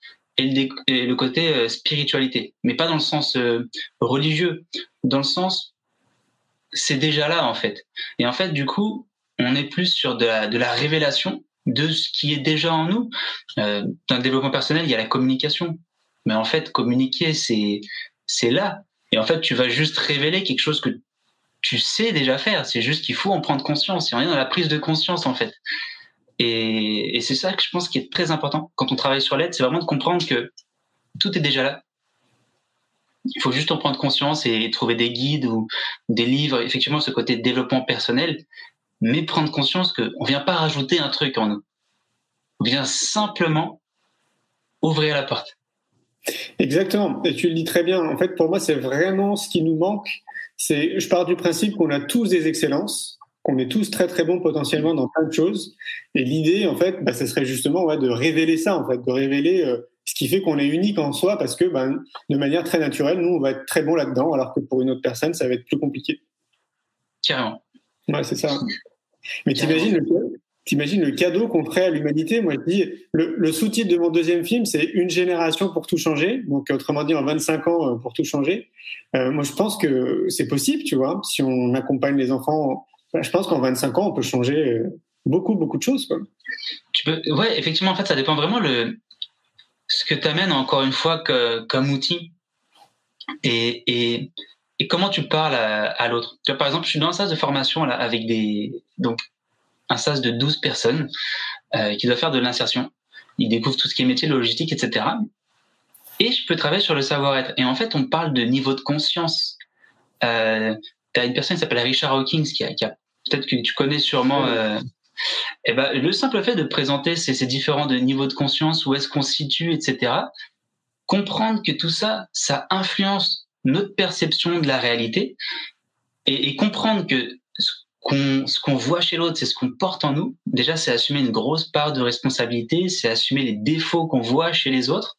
le, côté euh, spiritualité, mais pas dans le sens euh, religieux, dans le sens c'est déjà là en fait. Et en fait, du coup, on est plus sur de la, de la révélation de ce qui est déjà en nous. Euh, dans le développement personnel, il y a la communication, mais en fait, communiquer, c'est c'est là. Et en fait, tu vas juste révéler quelque chose que tu sais déjà faire. C'est juste qu'il faut en prendre conscience. Et on est dans la prise de conscience en fait. Et, c'est ça que je pense qui est très important quand on travaille sur l'aide, c'est vraiment de comprendre que tout est déjà là. Il faut juste en prendre conscience et trouver des guides ou des livres, effectivement, ce côté développement personnel, mais prendre conscience qu'on ne vient pas rajouter un truc en nous. On vient simplement ouvrir la porte. Exactement. Et tu le dis très bien. En fait, pour moi, c'est vraiment ce qui nous manque. Je pars du principe qu'on a tous des excellences qu'on est tous très très bons potentiellement dans plein de choses. Et l'idée, en fait, bah, ce serait justement ouais, de révéler ça, en fait, de révéler euh, ce qui fait qu'on est unique en soi, parce que ben, de manière très naturelle, nous, on va être très bons là-dedans, alors que pour une autre personne, ça va être plus compliqué. Carrément. Ouais, c'est ça. Mais t'imagines le, t'imagines le cadeau qu'on ferait à l'humanité? Moi, je dis, le, le sous-titre de mon deuxième film, c'est Une génération pour tout changer. Donc, autrement dit, en 25 ans euh, pour tout changer. Euh, moi, je pense que c'est possible, tu vois, si on accompagne les enfants je pense qu'en 25 ans, on peut changer euh, beaucoup, beaucoup de choses. Quoi. Tu peux, ouais, effectivement, en fait, ça dépend vraiment le ce que tu amènes encore une fois comme outil et, et, et, comment tu parles à, l'autre. Par exemple, je suis dans un sas de formation là, avec des donc un sas de 12 personnes euh, qui doivent faire de l'insertion. Ils découvrent tout ce qui est métier, logistique, etc. Et je peux travailler sur le savoir-être. Et en fait, on parle de niveau de conscience. Euh, tu as une personne qui s'appelle Richard Hawkins qui a, qui a peut-être que tu connais sûrement. Euh, eh ben, le simple fait de présenter ces, ces différents de niveaux de conscience, où est-ce qu'on se situe, etc., comprendre que tout ça, ça influence notre perception de la réalité et, et comprendre que ce qu'on ce qu'on voit chez l'autre, c'est ce qu'on porte en nous. Déjà, c'est assumer une grosse part de responsabilité, c'est assumer les défauts qu'on voit chez les autres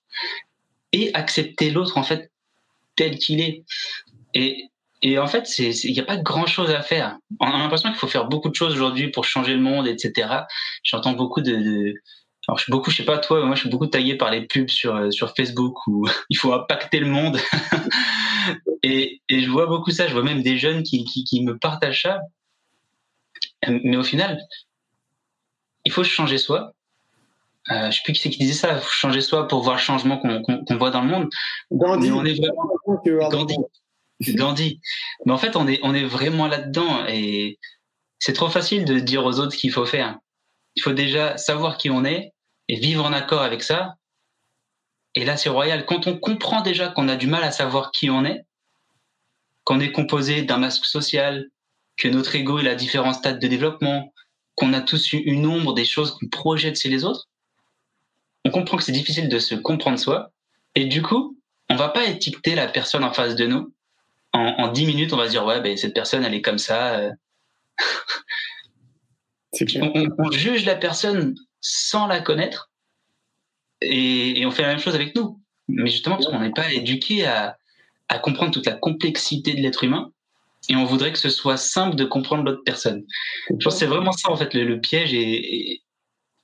et accepter l'autre en fait tel qu'il est. Et et en fait, il n'y a pas grand chose à faire. On a l'impression qu'il faut faire beaucoup de choses aujourd'hui pour changer le monde, etc. J'entends beaucoup de, de, alors je suis beaucoup, je sais pas toi, moi je suis beaucoup taillé par les pubs sur euh, sur Facebook où il faut impacter le monde. et, et je vois beaucoup ça. Je vois même des jeunes qui, qui, qui me partagent ça. Mais au final, il faut changer soi. Euh, je sais plus qui c'est qui disait ça. Il faut changer soi pour voir le changement qu'on voit dans le monde. Gandhi. on est Gandhi. Gandhi. Mais en fait, on est, on est vraiment là-dedans et c'est trop facile de dire aux autres ce qu'il faut faire. Il faut déjà savoir qui on est et vivre en accord avec ça. Et là, c'est royal. Quand on comprend déjà qu'on a du mal à savoir qui on est, qu'on est composé d'un masque social, que notre ego il a différents stades de développement, qu'on a tous une ombre des choses qu'on projette chez les autres, on comprend que c'est difficile de se comprendre soi. Et du coup, on va pas étiqueter la personne en face de nous. En, dix minutes, on va se dire, ouais, ben, cette personne, elle est comme ça. Euh. on, juge la personne sans la connaître et, on fait la même chose avec nous. Mais justement, parce qu'on n'est pas éduqué à, comprendre toute la complexité de l'être humain et on voudrait que ce soit simple de comprendre l'autre personne. Je pense que c'est vraiment ça, en fait, le, piège et,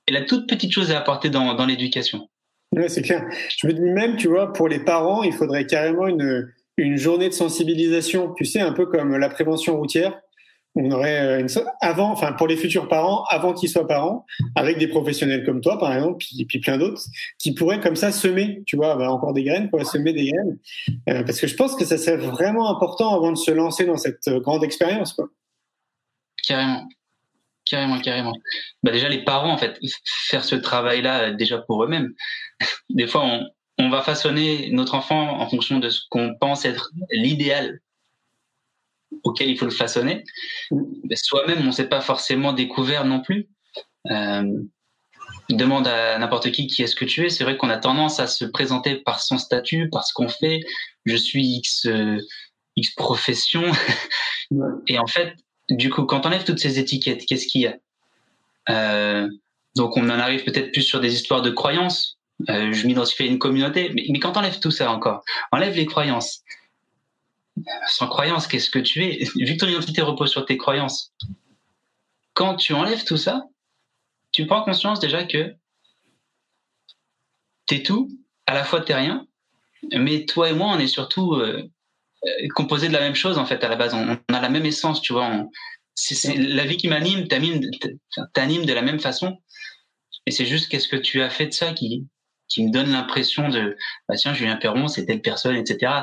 la toute petite chose à apporter dans, dans l'éducation. Ouais, c'est clair. Je me dis même, tu vois, pour les parents, il faudrait carrément une, une journée de sensibilisation, tu sais, un peu comme la prévention routière on aurait euh, une, avant, enfin pour les futurs parents, avant qu'ils soient parents, avec des professionnels comme toi par exemple, puis, puis plein d'autres, qui pourraient comme ça semer, tu vois, bah, encore des graines, quoi, semer des graines, euh, parce que je pense que ça serait vraiment important avant de se lancer dans cette euh, grande expérience. Carrément, carrément, carrément. Bah déjà les parents en fait, faire ce travail-là déjà pour eux-mêmes. Des fois on, on va façonner notre enfant en fonction de ce qu'on pense être l'idéal auquel il faut le façonner. Soi-même, on ne s'est pas forcément découvert non plus. Euh, demande à n'importe qui qui est-ce que tu es? C'est vrai qu'on a tendance à se présenter par son statut, par ce qu'on fait. Je suis X, euh, X profession. Et en fait, du coup, quand on enlève toutes ces étiquettes, qu'est-ce qu'il y a? Euh, Donc, on en arrive peut-être plus sur des histoires de croyances. Euh, je m'identifie à une communauté, mais, mais quand on enlève tout ça encore, enlève les croyances, sans croyance, qu'est-ce que tu es? Vu que ton identité repose sur tes croyances, quand tu enlèves tout ça, tu prends conscience déjà que t'es tout, à la fois t'es rien, mais toi et moi, on est surtout euh, euh, composés de la même chose en fait à la base. On, a la même essence, tu vois. c'est, la vie qui m'anime, t'anime, de la même façon. Et c'est juste qu'est-ce que tu as fait de ça qui, qui me donne l'impression de, bah tiens, Julien Perron, c'est telle personne, etc.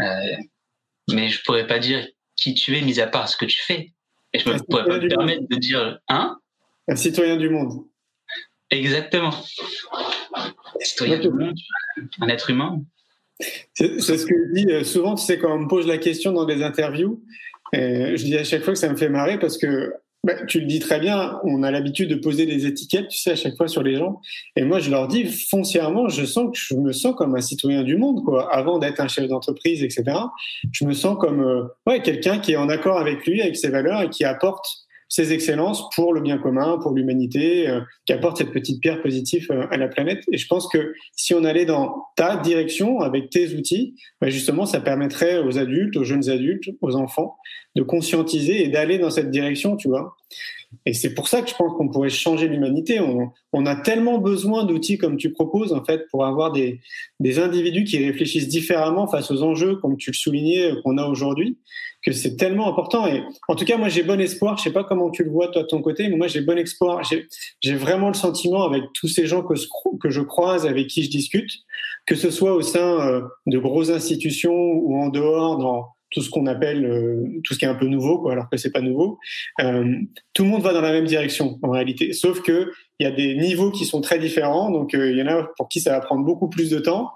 Euh, mais je pourrais pas dire qui tu es, mis à part ce que tu fais. Et je ne pourrais pas me permettre de dire un. Un citoyen du monde. Exactement. Un citoyen du monde, un être humain. C'est ce que je dis euh, souvent, tu sais, quand on me pose la question dans des interviews, euh, je dis à chaque fois que ça me fait marrer parce que bah, tu le dis très bien, on a l'habitude de poser des étiquettes, tu sais, à chaque fois sur les gens. Et moi, je leur dis foncièrement, je sens que je me sens comme un citoyen du monde, quoi. Avant d'être un chef d'entreprise, etc. Je me sens comme euh, ouais, quelqu'un qui est en accord avec lui, avec ses valeurs et qui apporte ses excellences pour le bien commun, pour l'humanité, euh, qui apporte cette petite pierre positive euh, à la planète. Et je pense que si on allait dans ta direction avec tes outils, bah justement, ça permettrait aux adultes, aux jeunes adultes, aux enfants, de conscientiser et d'aller dans cette direction, tu vois. Et c'est pour ça que je pense qu'on pourrait changer l'humanité. On, a tellement besoin d'outils comme tu proposes, en fait, pour avoir des, des individus qui réfléchissent différemment face aux enjeux, comme tu le soulignais, qu'on a aujourd'hui que c'est tellement important. Et en tout cas, moi, j'ai bon espoir. Je sais pas comment tu le vois toi de ton côté, mais moi, j'ai bon espoir. J'ai vraiment le sentiment avec tous ces gens que, que je croise, avec qui je discute, que ce soit au sein euh, de grosses institutions ou en dehors, dans tout ce qu'on appelle euh, tout ce qui est un peu nouveau, quoi, alors que c'est pas nouveau. Euh, tout le monde va dans la même direction en réalité, sauf que il y a des niveaux qui sont très différents, donc il y en a pour qui ça va prendre beaucoup plus de temps.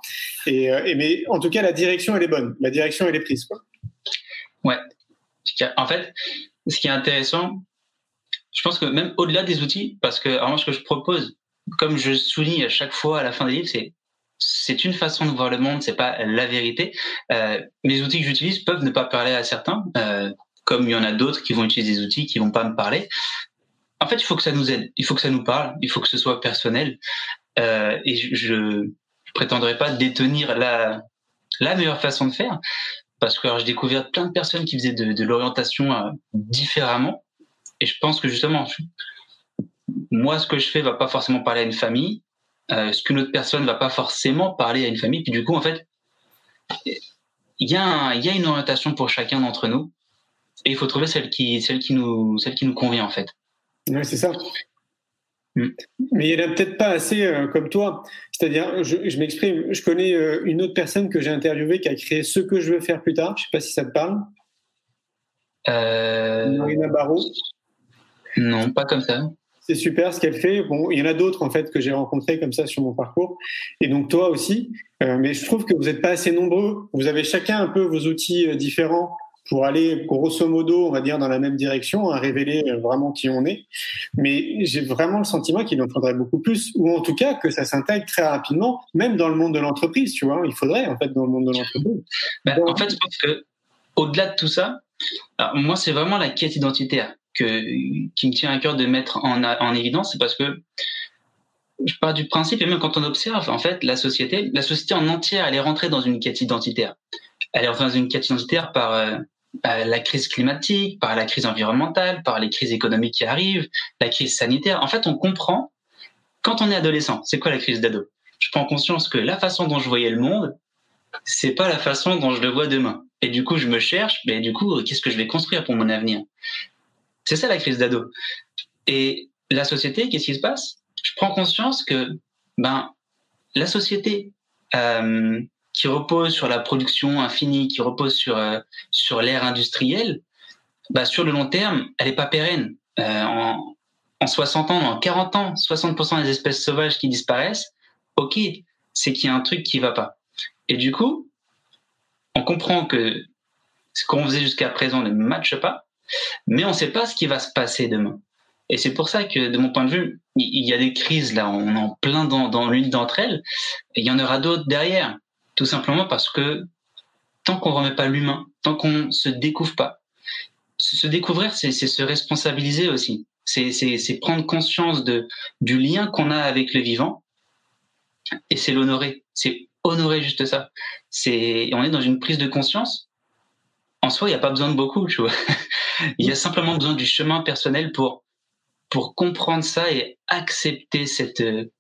Et, et, mais en tout cas, la direction elle est bonne, la direction elle est prise. Quoi. Ouais. En fait, ce qui est intéressant, je pense que même au-delà des outils, parce que alors ce que je propose, comme je souligne à chaque fois à la fin des livres, c'est c'est une façon de voir le monde, c'est pas la vérité. Euh, les outils que j'utilise peuvent ne pas parler à certains, euh, comme il y en a d'autres qui vont utiliser des outils qui vont pas me parler. En fait, il faut que ça nous aide, il faut que ça nous parle, il faut que ce soit personnel. Euh, et je, ne prétendrai pas détenir la la meilleure façon de faire, parce que j'ai découvert plein de personnes qui faisaient de, l'orientation euh, différemment. Et je pense que justement, moi, ce que je fais va pas forcément parler à une famille, euh, ce qu'une autre personne va pas forcément parler à une famille. Puis du coup, en fait, il y, a il y a une orientation pour chacun d'entre nous. et il faut trouver celle qui, celle qui nous, celle qui nous convient en fait. Ouais, c'est ça. Mm. Mais il n'y en a peut-être pas assez euh, comme toi. C'est-à-dire, je, je m'exprime, je connais euh, une autre personne que j'ai interviewée qui a créé Ce que je veux faire plus tard. Je ne sais pas si ça te parle. Euh, Marina Barrault. non, pas comme ça. C'est super ce qu'elle fait. Bon, il y en a d'autres en fait que j'ai rencontrés comme ça sur mon parcours, et donc toi aussi. Euh, mais je trouve que vous n'êtes pas assez nombreux. Vous avez chacun un peu vos outils euh, différents pour aller grosso modo, on va dire, dans la même direction, à révéler euh, vraiment qui on est. Mais j'ai vraiment le sentiment qu'il en faudrait beaucoup plus, ou en tout cas que ça s'intègre très rapidement, même dans le monde de l'entreprise. Tu vois, il faudrait en fait dans le monde de l'entreprise. Ben, en fait, je pense que au-delà de tout ça, moi, c'est vraiment la quête identitaire qui me tient à cœur de mettre en, évidence, c'est parce que je pars du principe, et même quand on observe, en fait, la société, la société en entière, elle est rentrée dans une quête identitaire. Elle est rentrée dans une quête identitaire par euh, euh, la crise climatique, par la crise environnementale, par les crises économiques qui arrivent, la crise sanitaire. En fait, on comprend, quand on est adolescent, c'est quoi la crise d'ado? Je prends conscience que la façon dont je voyais le monde, c'est pas la façon dont je le vois demain. Et du coup, je me cherche, mais du coup, qu'est-ce que je vais construire pour mon avenir? C'est ça la crise d'ado. Et la société, qu'est-ce qui se passe? Je prends conscience que ben la société euh, qui repose sur la production infinie, qui repose sur euh, sur l'ère industrielle, bah, sur le long terme, elle est pas pérenne. Euh, en, en 60 ans, en 40 ans, 60% des espèces sauvages qui disparaissent, ok, c'est qu'il y a un truc qui va pas. Et du coup, on comprend que ce qu'on faisait jusqu'à présent ne matche pas, mais on ne sait pas ce qui va se passer demain. Et c'est pour ça que, de mon point de vue, il y a des crises là, on en plein dans, l'une d'entre elles, il y en aura d'autres derrière, tout simplement parce que tant qu'on remet pas l'humain, tant qu'on se découvre pas, se découvrir, c'est se responsabiliser aussi. C'est prendre conscience de du lien qu'on a avec le vivant, et c'est l'honorer. C'est honorer juste ça. C'est on est dans une prise de conscience. En soi, il n'y a pas besoin de beaucoup, tu vois. Il y a simplement besoin du chemin personnel pour pour comprendre ça et accepter cette euh,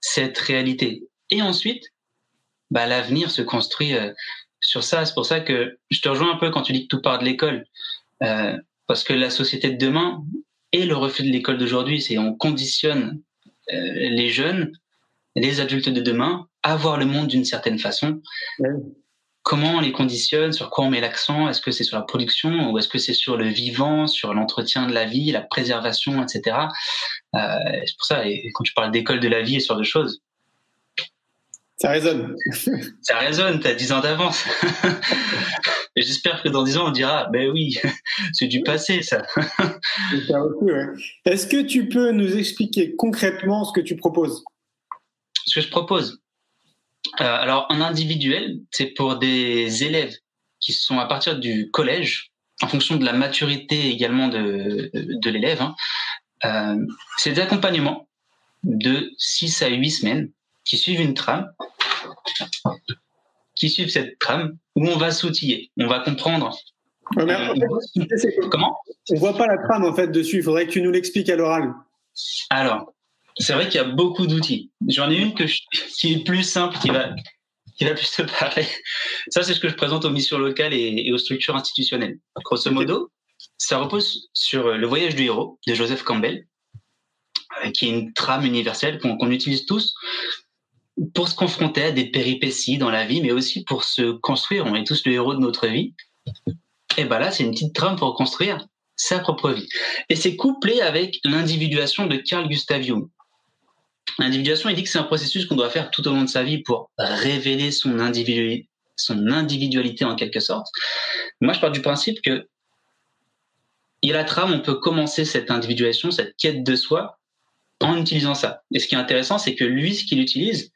cette réalité. Et ensuite, bah l'avenir se construit euh, sur ça. C'est pour ça que je te rejoins un peu quand tu dis que tout part de l'école, Euh, parce que la société de demain est le reflet de l'école d'aujourd'hui. C'est on conditionne euh, les jeunes, les adultes de demain à voir le monde d'une certaine façon. Ouais. Comment on les conditionne, sur quoi on met l'accent Est-ce que c'est sur la production ou est-ce que c'est sur le vivant, sur l'entretien de la vie, la préservation, etc. Euh, c'est pour ça, et quand tu parles d'école de la vie et sur de choses, Ça résonne. ça résonne, t'as 10 ans d'avance. J'espère que dans 10 ans, on dira, ben oui, c'est du passé, ça. Ouais. Est-ce que tu peux nous expliquer concrètement ce que tu proposes? Ce que je propose. Euh, alors, en individuel, c'est pour des élèves qui sont à partir du collège, en fonction de la maturité également de, de l'élève. hein. Euh, c'est des accompagnements de 6 à 8 semaines qui suivent une trame, qui suivent cette trame où on va s'outiller, on va comprendre. Ouais, mais en fait, c'est que- Comment On voit pas la trame en fait dessus. Il faudrait que tu nous l'expliques à l'oral. Alors, c'est vrai qu'il y a beaucoup d'outils. J'en ai une que je- qui est plus simple, qui va, qui va plus te parler. Ça, c'est ce que je présente aux missions locales et, et aux structures institutionnelles. Grosso modo, ça repose sur le voyage du héros de Joseph Campbell, euh, qui est une trame universelle qu'on qu'on utilise tous pour se confronter à des péripéties dans la vie, mais aussi pour se construire. On est tous le héros de notre vie. Et ben là, c'est une petite trame pour construire sa propre vie. Et c'est couplé avec l'individuation de Carl Gustav Jung. L'individuation, il dit que c'est un processus qu'on doit faire tout au long de sa vie pour révéler son, individu- son individualité en quelque sorte. Moi, je pars du principe que il la trame, on peut commencer cette individuation, cette quête de soi, en utilisant ça. Et ce qui est intéressant, c'est que lui, ce qu'il utilise,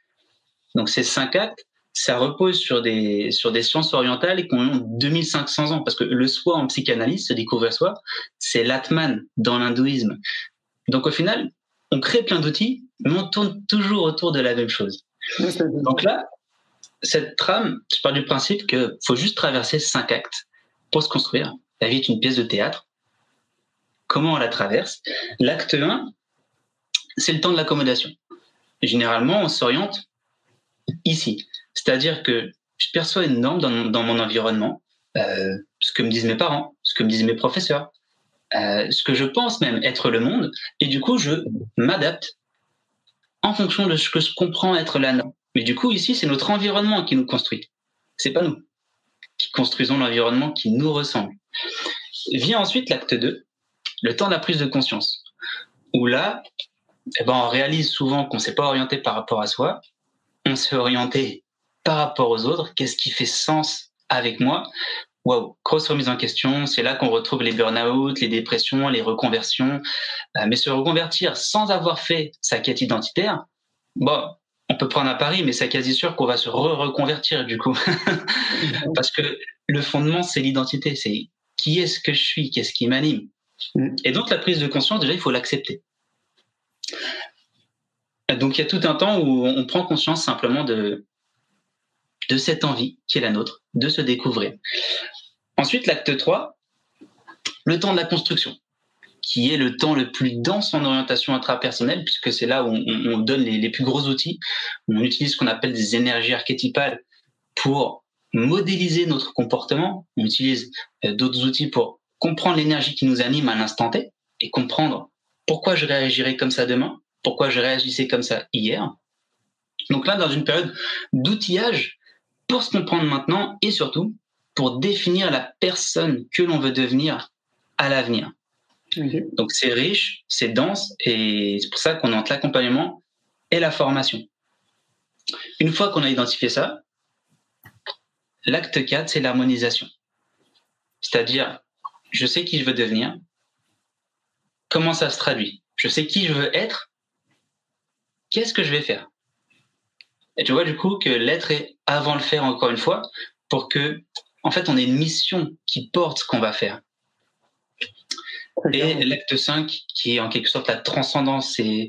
donc ces cinq actes, ça repose sur des, sur des sciences orientales qui ont 2500 ans. Parce que le soi en psychanalyse, se découvrir soi, c'est l'atman dans l'hindouisme. Donc au final, on crée plein d'outils, mais on tourne toujours autour de la même chose. Donc là, cette trame, je pars du principe que faut juste traverser cinq actes pour se construire. La vie est une pièce de théâtre. Comment on la traverse? L'acte 1, c'est le temps de l'accommodation. Généralement, on s'oriente ici. C'est-à-dire que je perçois une norme dans mon, dans mon environnement. euh, ce que me disent mes parents, ce que me disent mes professeurs, euh, ce que je pense même être le monde, et du coup, je m'adapte en fonction de ce que je comprends être la norme. Mais du coup, ici, c'est notre environnement qui nous construit. C'est pas nous qui construisons l'environnement qui nous ressemble. Vient ensuite l'acte 2, le temps de la prise de conscience, où là, eh ben, on réalise souvent qu'on s'est pas orienté par rapport à soi, on s'est orienté par rapport aux autres, qu'est-ce qui fait sens avec moi? Waouh, grosse remise en question. C'est là qu'on retrouve les burn-out, les dépressions, les reconversions. Euh, mais se reconvertir sans avoir fait sa quête identitaire, bon, on peut prendre à Paris, mais c'est quasi sûr qu'on va se re-reconvertir du coup. Parce que le fondement, c'est l'identité. C'est qui est-ce que je suis? Qu'est-ce qui m'anime? Mm. Et donc, la prise de conscience, déjà, il faut l'accepter. Donc, il y a tout un temps où on prend conscience simplement de, de cette envie qui est la nôtre, de se découvrir. Ensuite, l'acte 3, le temps de la construction, qui est le temps le plus dense en orientation intrapersonnelle, puisque c'est là où on, donne les, plus gros outils. On utilise ce qu'on appelle des énergies archétypales pour modéliser notre comportement. On utilise euh, d'autres outils pour comprendre l'énergie qui nous anime à l'instant T et comprendre pourquoi je réagirais comme ça demain, pourquoi je réagissais comme ça hier. Donc là, dans une période d'outillage pour se comprendre maintenant et surtout pour définir la personne que l'on veut devenir à l'avenir. Donc c'est riche, c'est dense et c'est pour ça qu'on entre l'accompagnement et la formation. Une fois qu'on a identifié ça, l'acte 4, c'est l'harmonisation. C'est-à-dire, je sais qui je veux devenir, comment ça se traduit? Je sais qui je veux être, qu'est-ce que je vais faire? Et tu vois du coup que l'être est avant le faire encore une fois pour que en fait, on ait une mission qui porte ce qu'on va faire. Et l'acte 5, qui est en quelque sorte la transcendance, et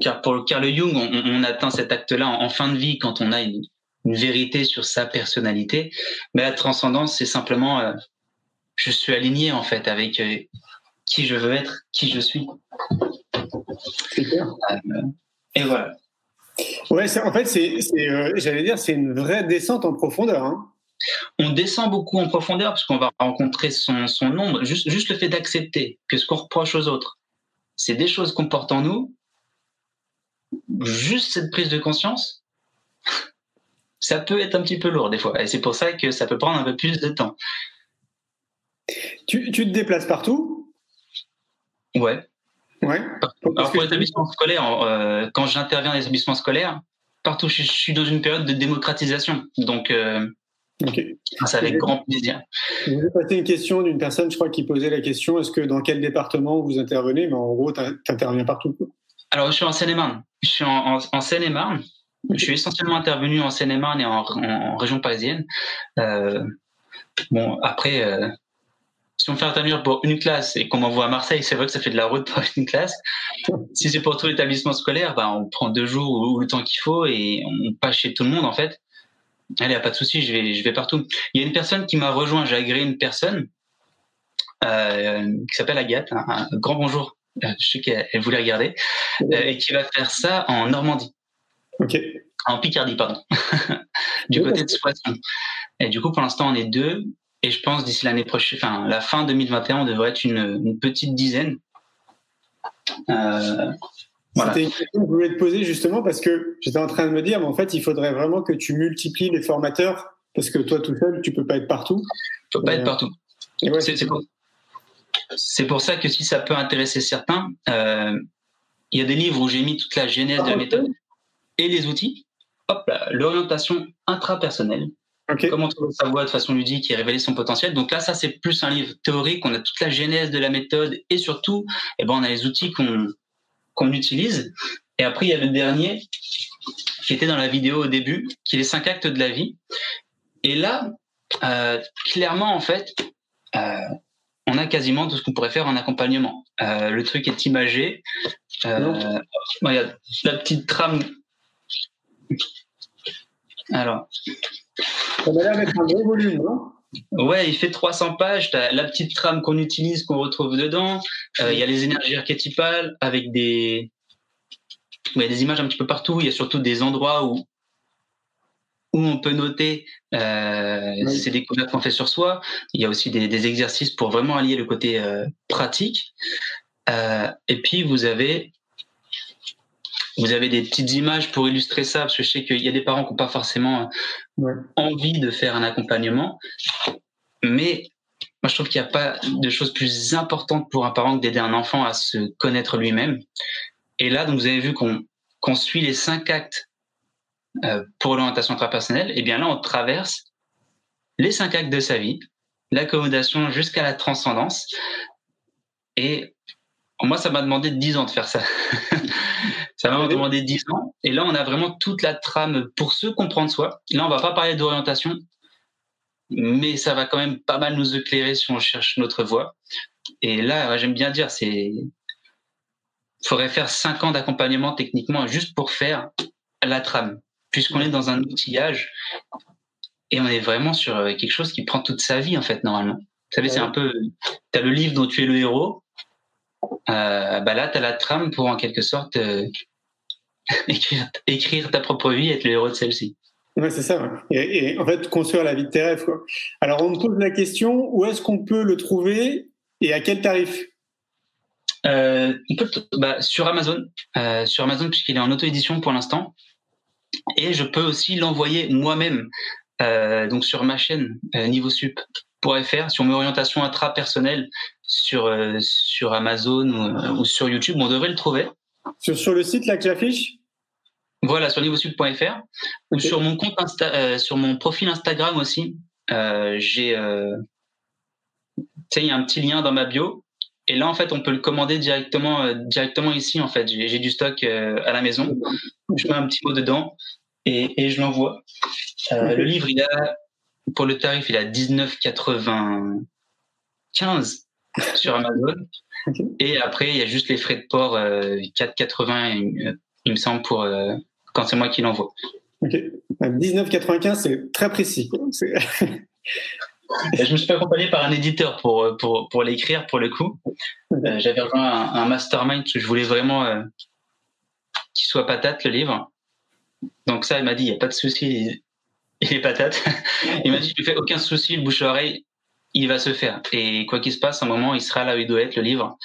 car pour Carl Jung, on, atteint cet acte-là en, fin de vie quand on a une, vérité sur sa personnalité. Mais la transcendance, c'est simplement, euh, je suis aligné en fait avec euh, qui je veux être, qui je suis. Euh, et voilà. Ouais, en fait, c'est, j'allais dire, c'est une vraie descente en profondeur. Hein. On descend beaucoup en profondeur parce qu'on va rencontrer son, son ombre. Juste, juste le fait d'accepter que ce qu'on reproche aux autres, c'est des choses qu'on porte en nous. Juste cette prise de conscience, ça peut être un petit peu lourd des fois. Et c'est pour ça que ça peut prendre un peu plus de temps. Tu, te déplaces partout? Ouais. Ouais. Alors pour l'établissement scolaire, euh, quand j'interviens dans les établissements scolaires, partout, je, suis dans une période de démocratisation. Donc, euh, c'est avec grand plaisir. Je vais passer une question d'une personne, je crois, qui posait la question est-ce que dans quel département vous intervenez? Mais en gros, tu interviens partout. Alors, je suis en Seine-et-Marne. Je suis en, Seine-et-Marne. Je suis essentiellement intervenu en Seine-et-Marne et en, région parisienne. Euh, bon, après, euh, si on fait intervenir pour une classe et qu'on m'envoie à Marseille, c'est vrai que ça fait de la route pour une classe. Si c'est pour tout l'établissement scolaire, bah, on prend deux jours ou le temps qu'il faut et on passe chez tout le monde, en fait. Allez, a pas de souci, je vais, je vais partout. Il y a une personne qui m'a rejoint, j'ai agréé une personne euh, qui s'appelle Agathe. Un, grand bonjour. Euh, je sais qu'elle voulait regarder euh, et qui va faire ça en Normandie. Ok. En Picardie, pardon, du côté de Soissons. Et du coup, pour l'instant, on est deux. Et je pense d'ici l'année prochaine, enfin la fin 2021, on devrait être une, une petite dizaine. Euh, c'était une question que je voulais te poser justement parce que j'étais en train de me dire, mais en fait, il faudrait vraiment que tu multiplies les formateurs parce que toi tout seul, tu peux pas être partout. Tu peux pas être partout. c'est pour, ça que si ça peut intéresser certains, euh, il y a des livres où j'ai mis toute la genèse de la méthode et les outils. Hop l'orientation intrapersonnelle. Comment trouver sa voix de façon ludique et révéler son potentiel. Donc là, ça, c'est plus un livre théorique. On a toute la genèse de la méthode et surtout, eh ben, on a les outils qu'on qu'on utilise. Et après, il y a le dernier qui était dans la vidéo au début, qui est les cinq actes de la vie. Et là, euh, clairement, en fait, euh, on a quasiment tout ce qu'on pourrait faire en accompagnement. Euh, le truc est imagé. il y a la petite trame. Alors. Ça m'a l'air d'être un gros volume, non? Ouais, il fait 300 pages. T'as la petite trame qu'on utilise, qu'on retrouve dedans. Euh, il y a les énergies archétypales avec des, des images un petit peu partout. Il y a surtout des endroits où où on peut noter euh, ces découvertes qu'on fait sur soi. Il y a aussi des, des exercices pour vraiment allier le côté euh, pratique. Et puis vous avez vous avez des petites images pour illustrer ça, parce que je sais qu'il y a des parents qui n'ont pas forcément Ouais. envie de faire un accompagnement, mais moi je trouve qu'il n'y a pas de chose plus importante pour un parent que d'aider un enfant à se connaître lui-même. Et là, donc vous avez vu qu'on qu'on suit les cinq actes euh, pour l'orientation intrapersonnelle, et bien là on traverse les cinq actes de sa vie, l'accommodation jusqu'à la transcendance. Et moi, ça m'a demandé 10 ans de faire ça. ça m'a demandé 10 ans. Et là, on a vraiment toute la trame pour se comprendre soi. Là, on va pas parler d'orientation, mais ça va quand même pas mal nous éclairer si on cherche notre voie. Et là, j'aime bien dire, c'est faudrait faire 5 ans d'accompagnement techniquement juste pour faire la trame, puisqu'on est dans un outillage et on est vraiment sur euh, quelque chose qui prend toute sa vie en fait normalement. Vous savez, c'est un peu, t'as le livre dont tu es le héros, bah là t'as la trame pour en quelque sorte euh, écrire, écrire ta propre vie, et être le héros de celle-ci. Ouais, c'est ça. ouais. Et, et en fait, construire la vie de tes rêves. Quoi. Alors, on me pose la question où est-ce qu'on peut le trouver et à quel tarif? Euh, on peut le- bah, sur Amazon, euh, sur Amazon puisqu'il est en auto-édition pour l'instant, et je peux aussi l'envoyer moi-même, euh, donc sur ma chaîne euh, Niveau Sup sur mes orientations intra-personnelles sur euh, sur Amazon ou, ou sur YouTube, on devrait le trouver. sur, sur le site là que j'affiche? Voilà, sur niveausud.fr ou Ok. sur mon compte Insta, euh, sur mon profil Instagram aussi. Euh, j'ai, euh, tu sais, il y a un petit lien dans ma bio. Et là, en fait, on peut le commander directement, euh, directement ici. En fait, j'ai du stock euh, à la maison. Je mets un petit mot dedans et, et je l'envoie. Euh. Le livre, il a, pour le tarif, il a 19,95 sur Amazon. Et après, il y a juste les frais de port, euh, 4,80, euh, il me semble, pour euh, quand c'est moi qui l'envoie. Ok. 19,95, c'est très précis. Je me suis fait accompagner par un éditeur pour, euh, pour, pour l'écrire, pour le coup. Euh, J'avais rejoint un, un mastermind que je voulais vraiment qu'il soit patate, le livre. Donc ça, il m'a dit, il n'y a pas de souci, il est patate. Il m'a dit, tu fais aucun souci, le bouche à oreille, il va se faire. Et quoi qu'il se passe, à un moment, il sera là où il doit être, le livre.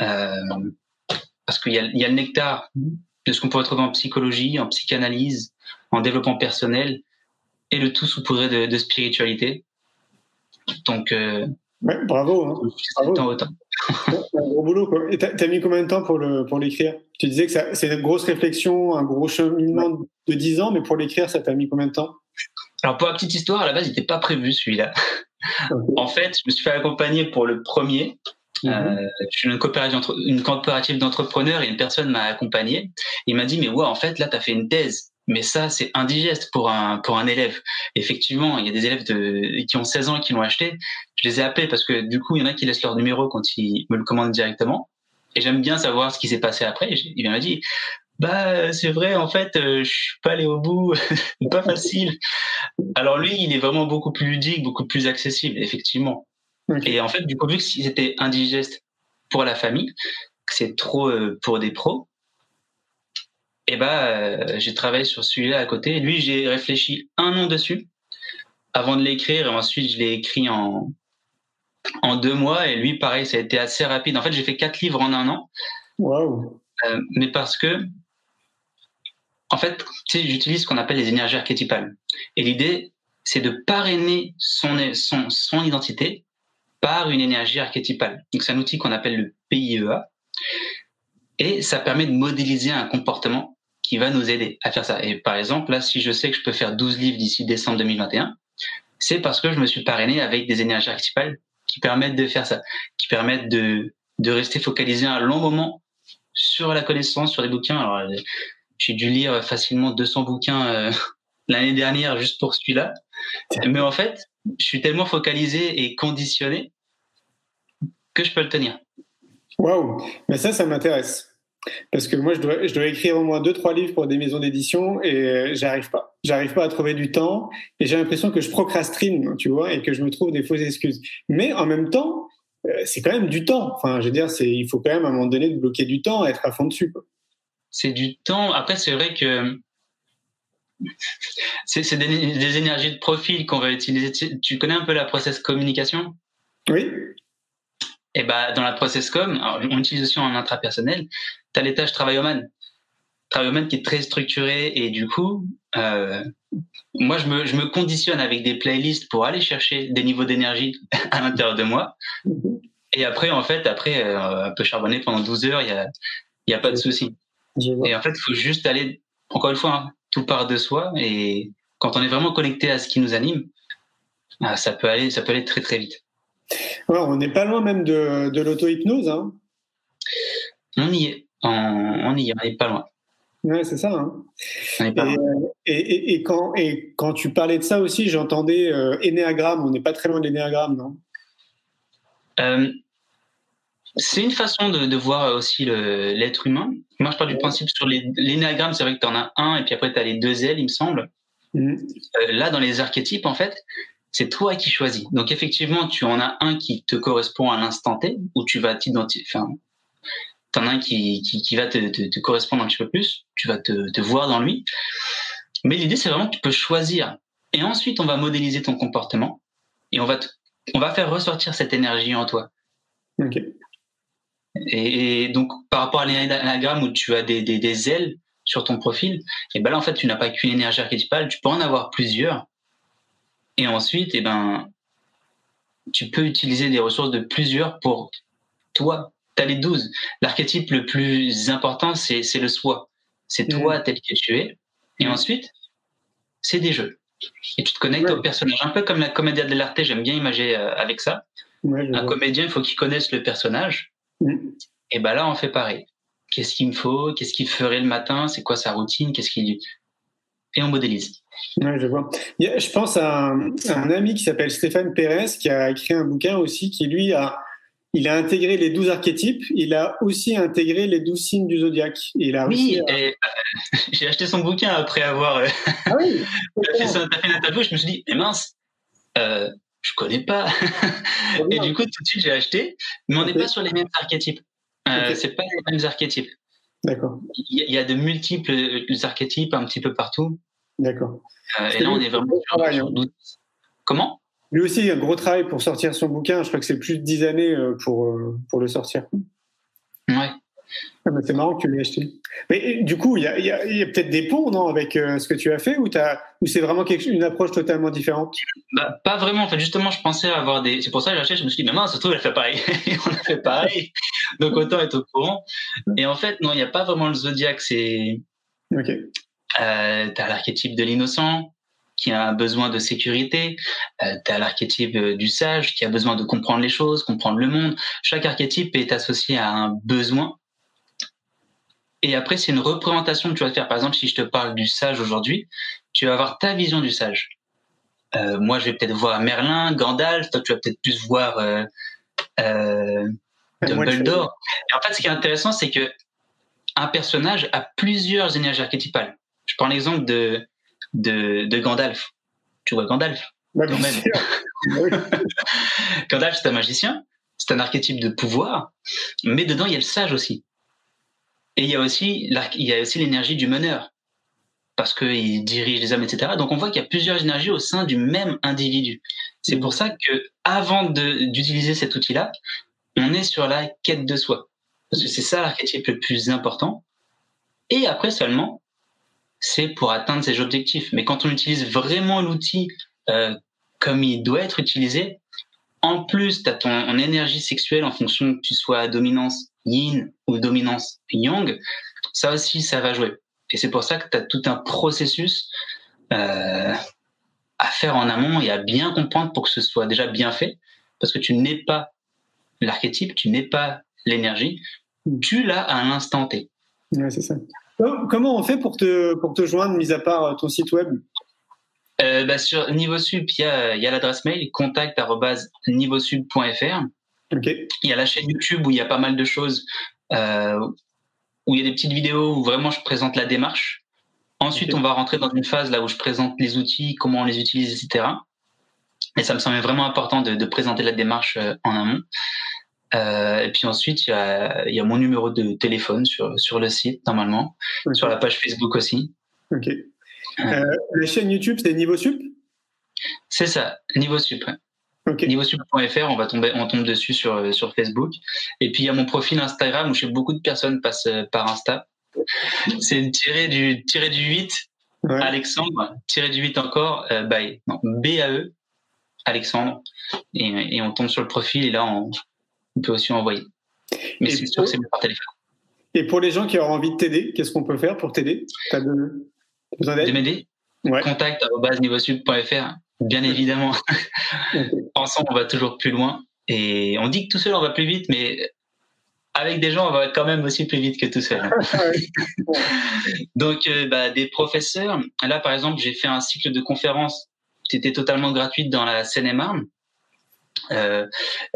Euh, parce qu'il y a, il y a le nectar de ce qu'on peut retrouver en psychologie, en psychanalyse, en développement personnel, et le tout saupoudré de, de spiritualité. Donc, euh, Ouais, bravo. Hein. Bravo. autant, un gros boulot. Quoi. Et t'as, mis combien de temps pour, le, pour l'écrire? Tu disais que c'est une grosse réflexion, un gros cheminement de 10 ans, mais pour l'écrire, ça t'a mis combien de temps? Alors, pour la petite histoire, à la base, il n'était pas prévu celui-là. En fait, je me suis fait accompagner pour le premier. Mhm. Euh, je suis une coopérative, d'entre- une coopérative d'entrepreneurs et une personne m'a accompagné. Il m'a dit, mais ouais, en fait, là, tu as fait une thèse. Mais ça, c'est indigeste pour un, pour un élève. Effectivement, il y a des élèves de, qui ont 16 ans et qui l'ont acheté. Je les ai appelés parce que du coup, il y en a qui laissent leur numéro quand ils me le commandent directement. Et j'aime bien savoir ce qui s'est passé après. Il m'a dit, bah, c'est vrai, en fait, euh, je suis pas allé au bout. pas facile. Alors lui, il est vraiment beaucoup plus ludique, beaucoup plus accessible, effectivement. Et en fait, du coup, vu que c'était indigeste pour la famille, que c'est trop euh, pour des pros, et ben, euh, j'ai travaillé sur celui-là à côté. Lui, j'ai réfléchi un an dessus avant de l'écrire, et ensuite je l'ai écrit en en deux mois. Et lui, pareil, ça a été assez rapide. En fait, j'ai fait quatre livres en un an. Euh, mais parce que, en fait, j'utilise ce qu'on appelle les énergies archétypales. Et l'idée, c'est de parrainer son, son, son identité par une énergie archétypale. Donc, c'est un outil qu'on appelle le PIEA. Et ça permet de modéliser un comportement qui va nous aider à faire ça. Et par exemple, là, si je sais que je peux faire 12 livres d'ici décembre 2021, c'est parce que je me suis parrainé avec des énergies archétypales qui permettent de faire ça, qui permettent de, de rester focalisé un long moment sur la connaissance, sur les bouquins. J'ai dû lire facilement 200 bouquins euh, l'année dernière juste pour celui-là. Mais en fait, je suis tellement focalisé et conditionné que je peux le tenir. Waouh. Mais ça, ça m'intéresse. Parce que moi, je dois, je dois écrire au moins deux, trois livres pour des maisons d'édition et euh, j'arrive pas. J'arrive pas à trouver du temps et j'ai l'impression que je procrastine, tu vois, et que je me trouve des fausses excuses. Mais en même temps, euh, c'est quand même du temps. Enfin, je veux dire, il faut quand même à un moment donné de bloquer du temps, être à fond dessus. Quoi. C'est du temps. Après, c'est vrai que c'est des, des, énergies de profil qu'on va utiliser. Tu, tu, connais un peu la process communication? Oui. Et bah, dans la process com, on utilise aussi en intrapersonnel, tu as l'étage travail-man. Travail-man qui est très structuré et du coup, euh, moi, je me, je me conditionne avec des playlists pour aller chercher des niveaux d'énergie à l'intérieur de moi. Et après, en fait, après, euh, un peu charbonner pendant 12 heures, il y a, y a pas de souci. Et en fait, il faut juste aller, encore une fois, hein, tout part de soi. Et quand on est vraiment connecté à ce qui nous anime, ah, ça peut aller, ça peut aller très très vite. on n'est pas loin même de, de l'auto-hypnose. Hein. On y est. On, on y est, on n'est pas loin. Ouais, c'est ça. Hein. Et, et, et, quand, et quand tu parlais de ça aussi, j'entendais euh, énéagramme. On n'est pas très loin de l'énéagramme, non? Euh, C'est une façon de, de voir aussi l'être humain. Moi, je parle du principe sur l'énéagramme. C'est vrai que tu en as un, et puis après, tu as les deux ailes, il me semble. Mmh. Euh, là, dans les archétypes, en fait, c'est toi qui choisis. Donc, effectivement, tu en as un qui te correspond à l'instant T, où tu vas t'identifier. Enfin, t'en as un qui, qui, qui va te, te, te, correspondre un petit peu plus, tu vas te, te voir dans lui. Mais l'idée, c'est vraiment que tu peux choisir. Et ensuite, on va modéliser ton comportement et on va, te, on va faire ressortir cette énergie en toi. Okay. Et, et, donc, par rapport à l'énagramme où tu as des, des, des, ailes sur ton profil, et ben là, en fait, tu n'as pas qu'une énergie archétypale, tu peux en avoir plusieurs. Et ensuite, et ben, tu peux utiliser des ressources de plusieurs pour toi tu as les 12. L'archétype le plus important, c'est le soi. C'est mm. toi tel que tu es. Et mm. ensuite, c'est des jeux. Et tu te connectes au personnage. Un peu comme la comédia dell'arte, j'aime bien imager euh, avec ça. un comédien, il faut qu'il connaisse le personnage. Mm. Et ben là, on fait pareil. Qu'est-ce qu'il me faut? Qu'est-ce qu'il ferait le matin? C'est quoi sa routine? Qu'est-ce qu'il et on modélise. Ouais, je vois. Je pense à un, à un ami qui s'appelle Stéphane Pérez qui a écrit un bouquin aussi qui lui a il a intégré les douze archétypes, il a aussi intégré les douze signes du zodiaque. Il a oui, euh, j'ai acheté son bouquin après avoir euh, ah oui, fait, son, fait. Je me suis dit, mais mince, euh, je connais pas. et du coup, tout de suite, j'ai acheté, mais on n'est pas sur les mêmes archétypes. Euh, C'est pas les mêmes archétypes. D'accord. Il y, a de multiples archétypes un petit peu partout. D'accord. Euh, et là, on est vraiment sur, sur 12. Comment? Lui aussi, un gros travail pour sortir son bouquin. Je crois que c'est plus de dix années euh, pour, euh, pour le sortir. Ouais. Ah bah, c'est marrant que tu l'aies acheté. Mais du coup, il y a, y a, y a peut-être des ponts, non, avec euh, ce que tu as fait, ou, ou c'est vraiment quelque, une approche totalement différente? Bah, Pas vraiment. En fait, justement, je pensais avoir des. C'est pour ça que j'ai acheté. Je me suis dit, mais mince, surtout, elle fait pareil. On a fait pareil. Donc autant être au courant. Et en fait, non, il n'y a pas vraiment le zodiaque. C'est. Ok. Euh, T'as l'archétype de l'innocent, qui a un besoin de sécurité, euh, tu as l'archétype euh, du sage qui a besoin de comprendre les choses, comprendre le monde. Chaque archétype est associé à un besoin. Et après, c'est une représentation que tu vas faire. Par exemple, si je te parle du sage aujourd'hui, tu vas avoir ta vision du sage. Euh, moi, je vais peut-être voir Merlin, Gandalf, toi, tu vas peut-être plus voir euh, euh, Dumbledore. Et en fait, ce qui est intéressant, c'est que un personnage a plusieurs énergies archétypales. Je prends l'exemple de de, de Gandalf. Tu vois Gandalf bah, Gandalf, c'est un magicien, c'est un archétype de pouvoir, mais dedans, il y a le sage aussi. Et il y a aussi, il y a aussi l'énergie du meneur, parce qu'il dirige les hommes, etc. Donc on voit qu'il y a plusieurs énergies au sein du même individu. C'est pour ça que avant d'utiliser cet outil-là, on est sur la quête de soi. Parce que c'est ça l'archétype le plus important. Et après seulement, c'est pour atteindre ces objectifs. Mais quand on utilise vraiment l'outil euh, comme il doit être utilisé, en plus, tu as ton énergie sexuelle en fonction que tu sois à dominance yin ou dominance yang, ça aussi, ça va jouer. Et c'est pour ça que tu as tout un processus euh, à faire en amont et à bien comprendre pour que ce soit déjà bien fait, parce que tu n'es pas l'archétype, tu n'es pas l'énergie, tu l'as à l'instant T. Ouais, c'est ça. Comment on fait pour te, pour te joindre, mis à part euh, ton site web? Euh, bah sur NiveauSub, il y a, y a l'adresse mail contact@nivosub.fr. Okay. Il y a la chaîne YouTube où il y a pas mal de choses, euh, où il y a des petites vidéos où vraiment je présente la démarche. Ensuite, okay. on va rentrer dans une phase là où je présente les outils, comment on les utilise, etc. Et ça me semble vraiment important de, de présenter la démarche euh, en amont. Euh, et puis ensuite, il y a, y a, mon numéro de téléphone sur, sur le site, normalement, okay. sur la page Facebook aussi. Ok. Euh, la chaîne YouTube, c'est Niveau Sup C'est ça, Niveau Sup. ouais. Ok. Niveausup.fr, on va tomber, on tombe dessus sur, euh, sur Facebook. Et puis il y a mon profil Instagram où je sais beaucoup de personnes passent euh, par Insta. C'est tiré du, tiré du 8, Ouais. Alexandre, tiré du 8 encore, euh, BAE. Non, B-A-E, Alexandre. Et, et on tombe sur le profil et là, on, on peut aussi envoyer. Mais c'est sûr que c'est par téléphone. Et pour les gens qui auraient envie de t'aider, qu'est-ce qu'on peut faire pour t'aider? T'as de- besoin De d'aide m'aider? Ouais. Contact niveausup.fr, bien évidemment. Ensemble, on va toujours plus loin. Et on dit que tout seul, on va plus vite, mais avec des gens, on va quand même aussi plus vite que tout seul. Donc, euh, bah, des professeurs. Là, par exemple, j'ai fait un cycle de conférences. C'était totalement gratuit dans la Seine-et-Marne. Euh,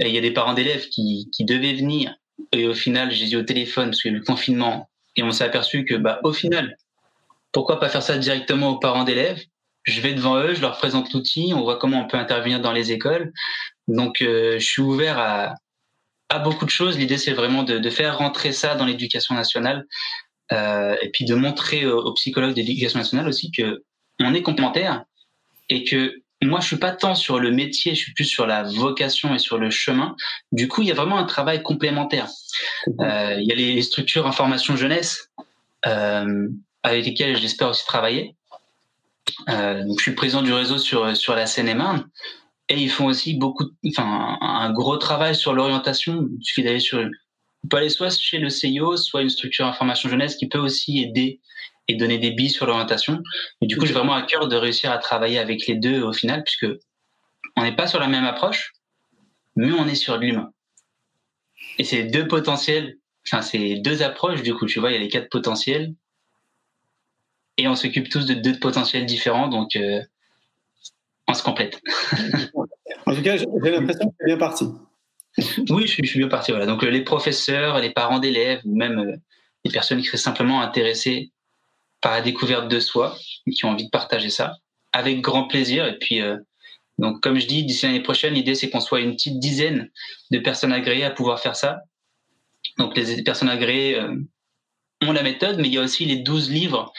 et il y a des parents d'élèves qui, qui devaient venir. Et au final, j'ai dit au téléphone, parce qu'il y a eu le confinement. Et on s'est aperçu que, bah, au final, pourquoi pas faire ça directement aux parents d'élèves? Je vais devant eux, je leur présente l'outil, on voit comment on peut intervenir dans les écoles. Donc, euh, je suis ouvert à, à beaucoup de choses. L'idée, c'est vraiment de, de faire rentrer ça dans l'éducation nationale euh, et puis de montrer aux, aux psychologues de l'éducation nationale aussi que on est complémentaires et que moi, je suis pas tant sur le métier, je suis plus sur la vocation et sur le chemin. Du coup, il y a vraiment un travail complémentaire. Euh, il y a les structures information jeunesse euh, avec lesquelles j'espère aussi travailler. Euh, donc, je suis président du réseau sur sur la Seine-et-Marne et ils font aussi beaucoup, enfin, un, gros travail sur l'orientation. Il suffit d'aller sur, on peut aller soit chez le CIO, soit une structure information jeunesse qui peut aussi aider et donner des billes sur l'orientation. Et du coup, j'ai vraiment à cœur de réussir à travailler avec les deux au final, puisque on n'est pas sur la même approche, mais on est sur l'humain. Et c'est deux potentiels, enfin, c'est deux approches, du coup, tu vois, il y a les quatre potentiels. Et on s'occupe tous de deux potentiels différents, donc euh, on se complète. En tout cas, j'ai l'impression que c'est bien parti. Oui, je suis, je suis bien parti. Voilà. Donc euh, les professeurs, les parents d'élèves, ou même euh, les personnes qui seraient simplement intéressées par la découverte de soi, et qui ont envie de partager ça, avec grand plaisir. Et puis, euh, donc comme je dis, d'ici l'année prochaine, l'idée c'est qu'on soit une petite dizaine de personnes agréées à pouvoir faire ça. Donc les personnes agréées ont la méthode, mais il y a aussi les 12 livres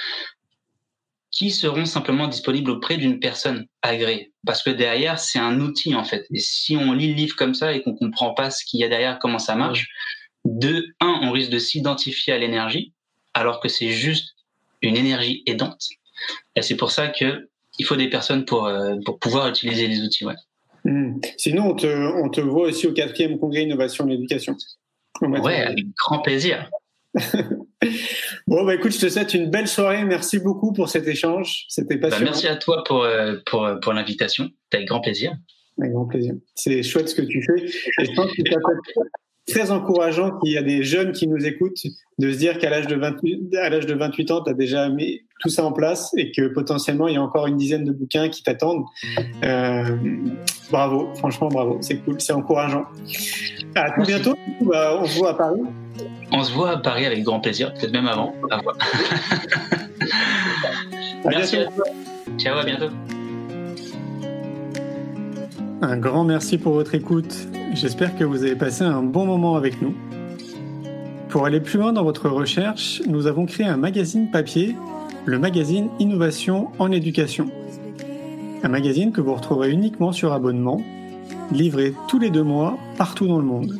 qui seront simplement disponibles auprès d'une personne agréée. Parce que derrière, c'est un outil en fait. Et si on lit le livre comme ça et qu'on comprend pas ce qu'il y a derrière, comment ça marche, de un, on risque de s'identifier à l'énergie, alors que c'est juste une énergie aidante. Et c'est pour ça que il faut des personnes pour euh, pour pouvoir utiliser les outils. Ouais. Hmm. Sinon, on te, on te voit aussi au quatrième congrès Innovation et Éducation. Février. avec grand plaisir. Bon, bah écoute, je te souhaite une belle soirée. Merci beaucoup pour cet échange. C'était Bah, passionnant. merci à toi pour euh, pour pour l'invitation. C'était avec grand plaisir. Avec grand plaisir. C'est chouette ce que tu fais. Et je pense que ça très encourageant qu'il y a des jeunes qui nous écoutent de se dire qu'à l'âge de 28, à l'âge de 28 ans, tu as déjà mis tout ça en place et que potentiellement, il y a encore une dizaine de bouquins qui t'attendent. Euh, bravo, franchement, bravo. C'est cool, c'est encourageant. À tout bientôt. Bah, on se voit à Paris. On se voit à Paris avec grand plaisir, peut-être même avant. À voir. À Merci bientôt. à toi. Ciao, à bientôt. Un grand merci pour votre écoute. J'espère que vous avez passé un bon moment avec nous. Pour aller plus loin dans votre recherche, nous avons créé un magazine papier, le magazine Innovation en éducation. Un magazine que vous retrouverez uniquement sur abonnement, livré tous les deux mois partout dans le monde.